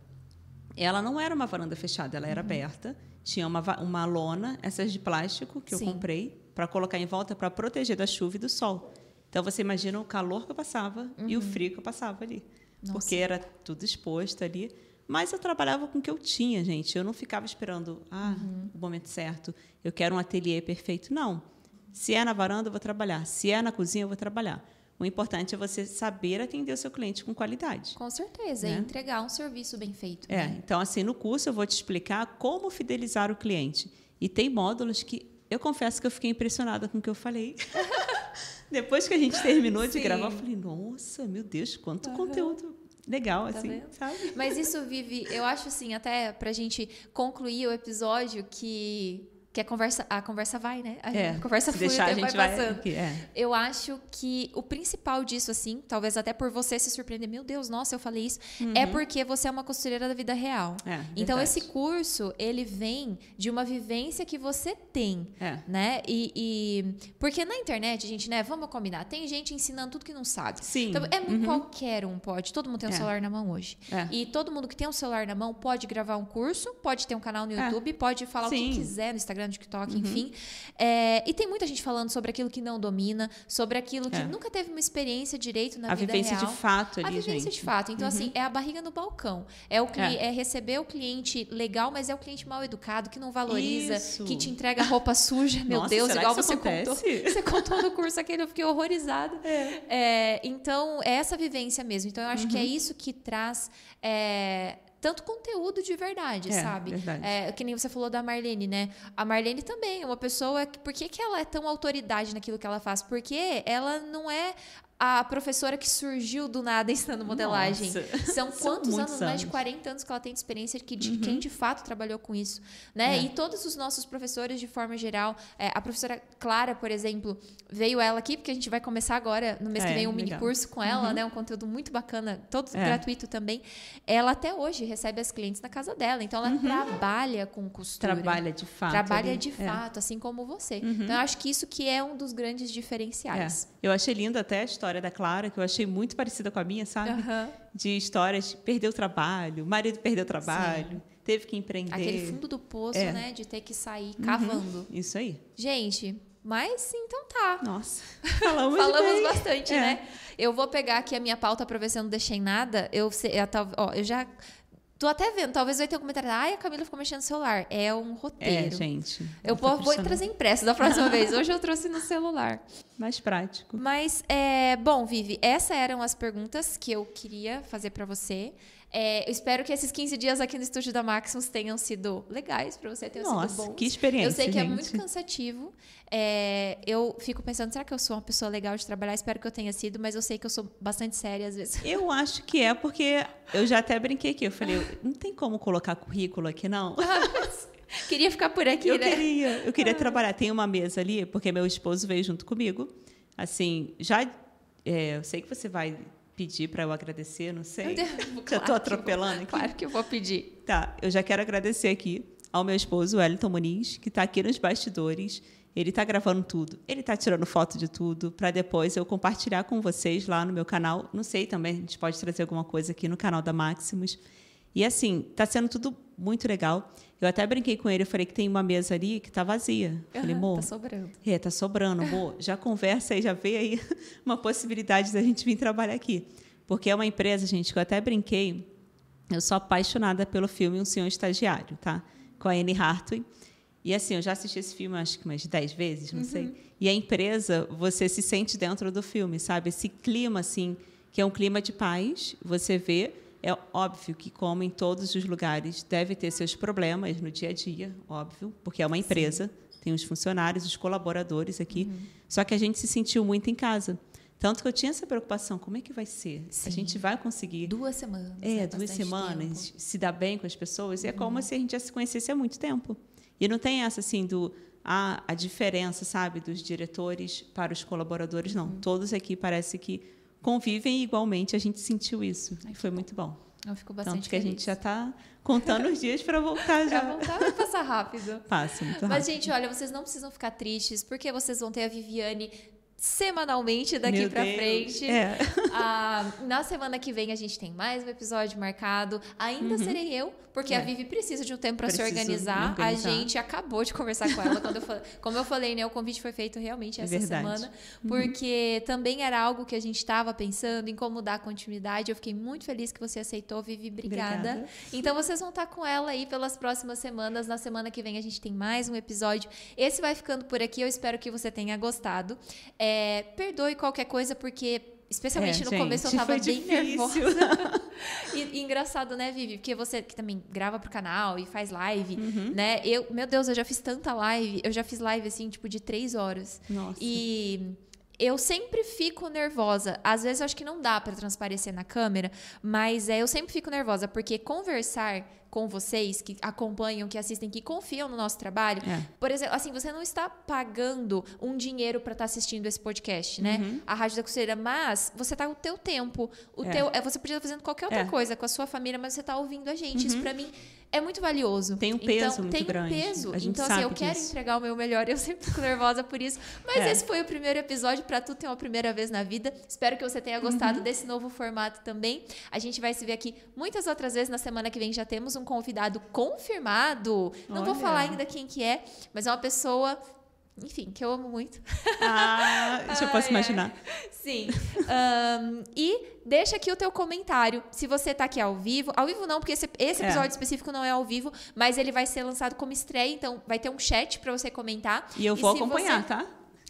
Ela não era uma varanda fechada, ela era uhum. aberta. Tinha uma, uma lona, essas de plástico que Sim. eu comprei, para colocar em volta para proteger da chuva e do sol. Então você imagina o calor que eu passava uhum. e o uhum. frio que eu passava ali. Nossa. Porque era tudo exposto ali. Mas eu trabalhava com o que eu tinha, gente. Eu não ficava esperando ah, uhum. o momento certo. Eu quero um ateliê perfeito. Não. Se é na varanda, eu vou trabalhar. Se é na cozinha, eu vou trabalhar. O importante é você saber atender o seu cliente com qualidade. Com certeza, né? e entregar um serviço bem feito. É, né? então assim, no curso eu vou te explicar como fidelizar o cliente. E tem módulos que eu confesso que eu fiquei impressionada com o que eu falei. Depois que a gente terminou de Sim. gravar, eu falei, nossa, meu Deus, quanto uhum. conteúdo legal, tá assim, vendo? sabe? Mas isso, Vivi, eu acho assim, até pra gente concluir o episódio, que que a conversa, a conversa vai, né? A, É, conversa flui, deixar, a gente vai vai. passando. aqui, é. Eu acho que o principal disso, assim, talvez até por você se surpreender, meu Deus, nossa, eu falei isso, é porque você é uma costureira da vida real. É, então, verdade. esse curso, ele vem de uma vivência que você tem, É. né? E, e- porque na internet, gente, né? Vamos combinar, tem gente ensinando tudo que não sabe. Sim. Então, é muito qualquer um pode. Todo mundo tem um É. celular na mão hoje. É. E todo mundo que tem um celular na mão pode gravar um curso, pode ter um canal no É. YouTube, pode falar o que Sim. Uhum. quiser no Instagram, no TikTok, enfim. É, e tem muita gente falando sobre aquilo que não domina, sobre aquilo que É. nunca teve uma experiência direito na a vida vivência real. de fato ali, A vivência gente. Uhum. de fato. Então, assim, é a barriga no balcão. É, o É. é receber o cliente legal, mas é o cliente mal educado, que não valoriza, Isso. que te entrega roupa suja. Meu Nossa, Deus, igual você contou. acontece? Você contou no curso aquele, eu fiquei horrorizada. É, então, é essa vivência mesmo. Então, eu acho Uhum. que é isso que traz é, tanto conteúdo de verdade, É, sabe? verdade. É, que nem você falou da Marlene, né? A Marlene também é uma pessoa. Que, por que, que ela é tão autoridade naquilo que ela faz? Porque ela não é a professora que surgiu do nada ensinando modelagem. Nossa. São São quantos muitos anos? Mais de anos. 40 anos que ela tem de experiência que de quem de fato trabalhou com isso, né? É. E todos os nossos professores de forma geral, é, a professora Clara, por exemplo, veio ela aqui porque a gente vai começar agora no mês que É, vem um mini legal. curso com ela, né? Um conteúdo muito bacana, todo É. gratuito também. Ela até hoje recebe as clientes na casa dela, então ela trabalha com costura. Trabalha de fato. Trabalha ali. de É. fato, assim como você. Então, eu acho que isso que é um dos grandes diferenciais. É. Eu achei linda até a história da Clara, que eu achei muito parecida com a minha, sabe? Aham. De histórias, de perdeu o trabalho, o marido perdeu o trabalho, teve que empreender. Aquele fundo do poço, É. né? De ter que sair cavando. Isso aí. Gente, mas então tá. Nossa, falamos, Falamos bastante, É. né? Eu vou pegar aqui a minha pauta pra ver se eu não deixei nada. Eu, eu, tal- ó, eu já. Tô até vendo, talvez vai ter um comentário. Ai, a Camila ficou mexendo no celular. É um É, roteiro. gente. eu vou, vou trazer impresso da próxima vez. Hoje eu trouxe no celular. Mais prático. Mas, é, bom, Vivi, essas eram as perguntas que eu queria fazer pra você. É, eu espero que esses 15 dias aqui no estúdio da Maximus tenham sido legais pra você, tenham sido Nossa, bons. que experiência, Eu sei que é gente. muito cansativo. É, eu fico pensando, será que eu sou uma pessoa legal de trabalhar? Espero que eu tenha sido, mas eu sei que eu sou bastante séria às vezes. Eu acho que é porque eu já até brinquei aqui. Eu falei, não tem como colocar currículo aqui, não. Queria ficar por aqui, Eu né? queria, eu queria trabalhar. Tem uma mesa ali, porque meu esposo veio junto comigo. Assim, já. é, eu sei que você vai pedir para eu agradecer, não sei. Claro já estou atropelando aqui. Claro que eu vou pedir. Tá, eu já quero agradecer aqui ao meu esposo, Wellington Muniz, que está aqui nos bastidores. Ele está gravando tudo, ele está tirando foto de tudo, para depois eu compartilhar com vocês lá no meu canal. Não sei também, a gente pode trazer alguma coisa aqui no canal da Maximus. E assim, está sendo tudo muito legal. Eu até brinquei com ele, eu falei que tem uma mesa ali que está vazia. Eu Falei, amor, tá sobrando. é, tá sobrando, amor. Já conversa aí, já vê aí uma possibilidade da gente vir trabalhar aqui. Porque é uma empresa, gente, que eu até brinquei. Eu sou apaixonada pelo filme Um Senhor Estagiário, tá? Com a Anne Hathaway. E assim, eu já assisti esse filme acho que umas dez vezes, não sei. E a empresa, você se sente dentro do filme, sabe? Esse clima, assim, que é um clima de paz, você vê. É óbvio que, como em todos os lugares, deve ter seus problemas no dia a dia, óbvio, porque é uma empresa, tem os funcionários, os colaboradores aqui. Só que a gente se sentiu muito em casa. Tanto que eu tinha essa preocupação, como é que vai ser? Sim. A gente vai conseguir Duas semanas. é, né? duas semanas, tempo. se dar bem com as pessoas. E é como se a gente já se conhecesse há muito tempo. E não tem essa, assim, do... Ah, a diferença, sabe, dos diretores para os colaboradores, não. Todos aqui parece que convivem igualmente. A gente sentiu isso. E foi muito bom. Eu fico bastante Tanto que a feliz. gente já está contando os dias para voltar já. voltar, vai passar rápido. Passa muito rápido. Mas, gente, olha, vocês não precisam ficar tristes, porque vocês vão ter a Viviane semanalmente daqui Meu pra Deus. frente. É. Ah, na semana que vem a gente tem mais um episódio marcado. Ainda serei eu, porque a É. Vivi precisa de um tempo para se organizar. A gente acabou de conversar com ela quando eu falei, como eu falei, né, o convite foi feito realmente É essa verdade. semana, porque também era algo que a gente estava pensando em como dar continuidade. Eu fiquei muito feliz que você aceitou, Vivi, obrigada. Obrigada. Então vocês vão estar com ela aí pelas próximas semanas. Na semana que vem a gente tem mais um episódio. Esse vai ficando por aqui. Eu espero que você tenha gostado. É, perdoe qualquer coisa, porque. Especialmente É, no gente, começo eu tava bem difícil. nervosa. e, e engraçado, né, Vivi? Porque você que também grava pro canal e faz live, Uhum. né? Eu, meu Deus, eu já fiz tanta live. Eu já fiz live assim, tipo, de três horas. Nossa. E eu sempre fico nervosa. Às vezes eu acho que não dá para transparecer na câmera, mas é, eu sempre fico nervosa porque conversar com vocês que acompanham, que assistem, que confiam no nosso trabalho. É. Por exemplo, assim, você não está pagando um dinheiro para estar assistindo esse podcast, né? Uhum. A Rádio da Costureira, mas você tá o teu tempo, o É. teu, é, você podia estar fazendo qualquer outra É. coisa com a sua família, mas você tá ouvindo a gente. Isso para mim é muito valioso. Tem um peso então, muito tem um grande. peso. Então, assim, eu sabe quero disso. entregar o meu melhor. Eu sempre fico nervosa por isso. Mas É. esse foi o primeiro episódio para tu ter uma primeira vez na vida. Espero que você tenha gostado Uhum. desse novo formato também. A gente vai se ver aqui muitas outras vezes. Na semana que vem já temos um convidado confirmado. Não vou Olha. falar ainda quem que é, mas é uma pessoa, enfim, que eu amo muito. Ah, isso eu posso imaginar. Sim. Ahn, e deixa aqui o teu comentário. Se você tá aqui ao vivo. Ao vivo não, porque esse, esse É. episódio específico não é ao vivo, mas ele vai ser lançado como estreia, então vai ter um chat para você comentar. E eu vou se acompanhar, você- tá?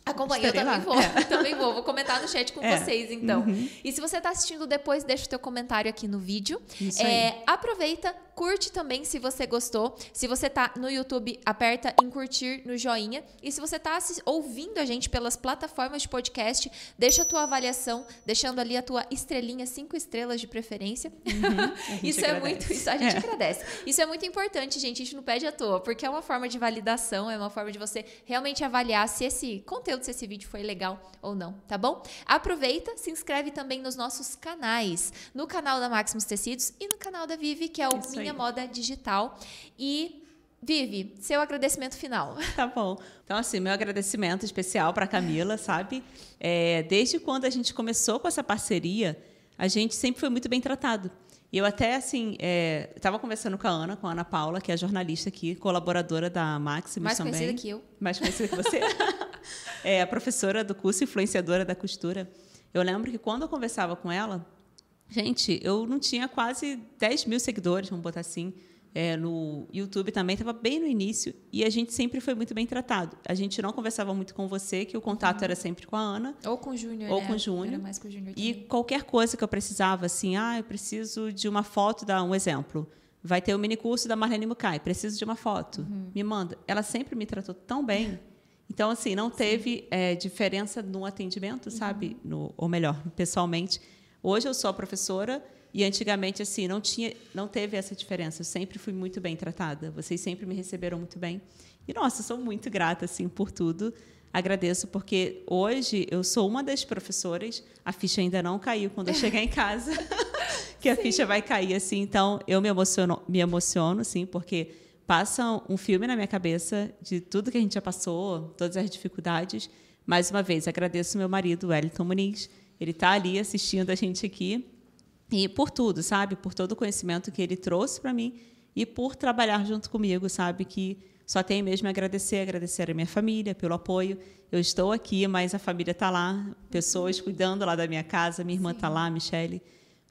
Acompanha, eu também lá. vou. Também vou. Vou comentar no chat com É. vocês, então. E se você está assistindo depois, deixa o teu comentário aqui no vídeo. Isso É, aproveita, curte também se você gostou. Se você tá no YouTube, aperta em curtir no joinha. E se você tá ouvindo a gente pelas plataformas de podcast, deixa a tua avaliação, deixando ali a tua estrelinha, cinco estrelas de preferência. gente isso é agradece. muito, isso a gente É. agradece. Isso é muito importante, gente. A gente não pede à toa, porque é uma forma de validação, é uma forma de você realmente avaliar se esse conteúdo, se esse vídeo foi legal ou não, tá bom? Aproveita, se inscreve também nos nossos canais, no canal da Maximus Tecidos e no canal da Vivi, que é o Isso Minha. Moda Digital. E Vivi, seu agradecimento final. Tá bom. Então, assim, meu agradecimento especial para Camila, sabe? É, desde quando a gente começou com essa parceria, a gente sempre foi muito bem tratado. E eu até, assim, estava conversando com a Ana, com a Ana Paula, que é jornalista aqui, colaboradora da Maximus Mais também. conhecida que eu. Mais conhecida que você. é a professora do curso Influenciadora da Costura. Eu lembro que quando eu conversava com ela, gente, eu não tinha quase 10 mil seguidores, vamos botar assim. É, no YouTube também estava bem no início e a gente sempre foi muito bem tratado. A gente não conversava muito com você, que o contato era sempre com a Ana. Ou com o Júnior, Ou né? com o Júnior. Mais com o Júnior E qualquer coisa que eu precisava, assim, ah, eu preciso de uma foto, dar um exemplo. Vai ter o mini curso da Marlene Mukai, preciso de uma foto. Uhum. Me manda. Ela sempre me tratou tão bem. Então, assim, não teve é, diferença no atendimento, Uhum. sabe? No, ou melhor, pessoalmente. Hoje eu sou a professora e antigamente, assim, não, tinha, não teve essa diferença. Eu sempre fui muito bem tratada. Vocês sempre me receberam muito bem. E, nossa, sou muito grata, assim, por tudo. Agradeço, porque hoje eu sou uma das professoras. A ficha ainda não caiu quando eu chegar em casa. que a ficha vai cair, assim. Então, eu me emociono, me emociono, assim, porque passa um filme na minha cabeça de tudo que a gente já passou, todas as dificuldades. Mais uma vez, agradeço meu marido, Wellington Muniz. Ele está ali assistindo a gente aqui. E por tudo, sabe? Por todo o conhecimento que ele trouxe para mim e por trabalhar junto comigo, sabe? Que só tenho mesmo a agradecer, agradecer a minha família pelo apoio. Eu estou aqui, mas a família está lá, pessoas cuidando lá da minha casa. Minha irmã está lá, a Michele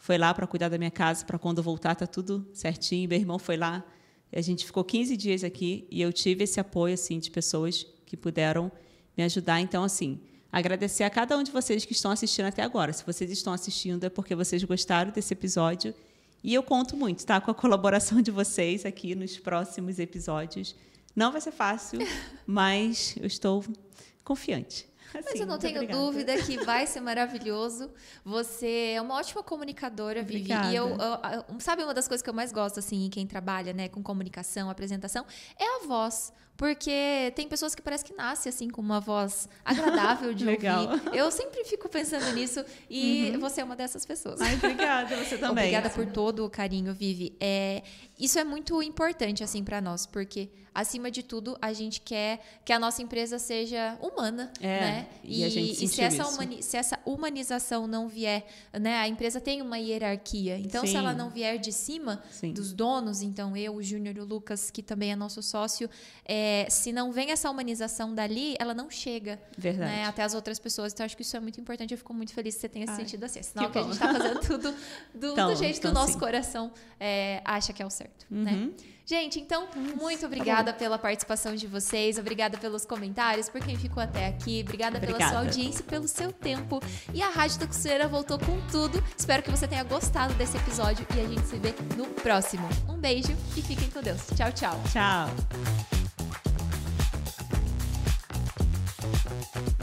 foi lá para cuidar da minha casa, para quando eu voltar tá tudo certinho. Meu irmão foi lá. A gente ficou 15 dias aqui e eu tive esse apoio assim de pessoas que puderam me ajudar. Então, assim, agradecer a cada um de vocês que estão assistindo até agora. Se vocês estão assistindo é porque vocês gostaram desse episódio. E eu conto muito, tá? Com a colaboração de vocês aqui nos próximos episódios. Não vai ser fácil, mas eu estou confiante. Mas Assim, eu não tenho obrigada. dúvida que vai ser maravilhoso. Você é uma ótima comunicadora, Vivi. E eu, Obrigada. eu- sabe uma das coisas que eu mais gosto, assim, em quem trabalha, né, com comunicação, apresentação, é a voz. Porque tem pessoas que parece que nascem, assim, com uma voz agradável de Legal. ouvir. Eu sempre fico pensando nisso e você é uma dessas pessoas. Ai, obrigada, você também. Obrigada por todo o carinho, Vivi. É, isso é muito importante assim para nós, porque acima de tudo a gente quer que a nossa empresa seja humana, É, né? e a gente se sentiu essa, humani- se essa humanização não vier, né? A empresa tem uma hierarquia. Então, se Sim. ela não vier de cima Sim. dos donos, então eu, o Júnior e o Lucas, que também é nosso sócio, é, se não vem essa humanização dali, ela não chega né, até as outras pessoas. Então, acho que isso é muito importante. Eu fico muito feliz que você tenha Ai, sentido assim. É sinal que que, a gente está fazendo tudo do, Então, do jeito que o então, nosso sim. coração é, acha que é o certo. Né? Uhum. Gente, então, muito obrigada pela participação de vocês. Obrigada pelos comentários, por quem ficou até aqui. Obrigada, pela Obrigada. sua audiência, e pelo seu tempo. E a Rádio da Costureira voltou com tudo. Espero que você tenha gostado desse episódio e a gente se vê no próximo. Um beijo e fiquem com Deus. Tchau, tchau. Tchau. Thank you.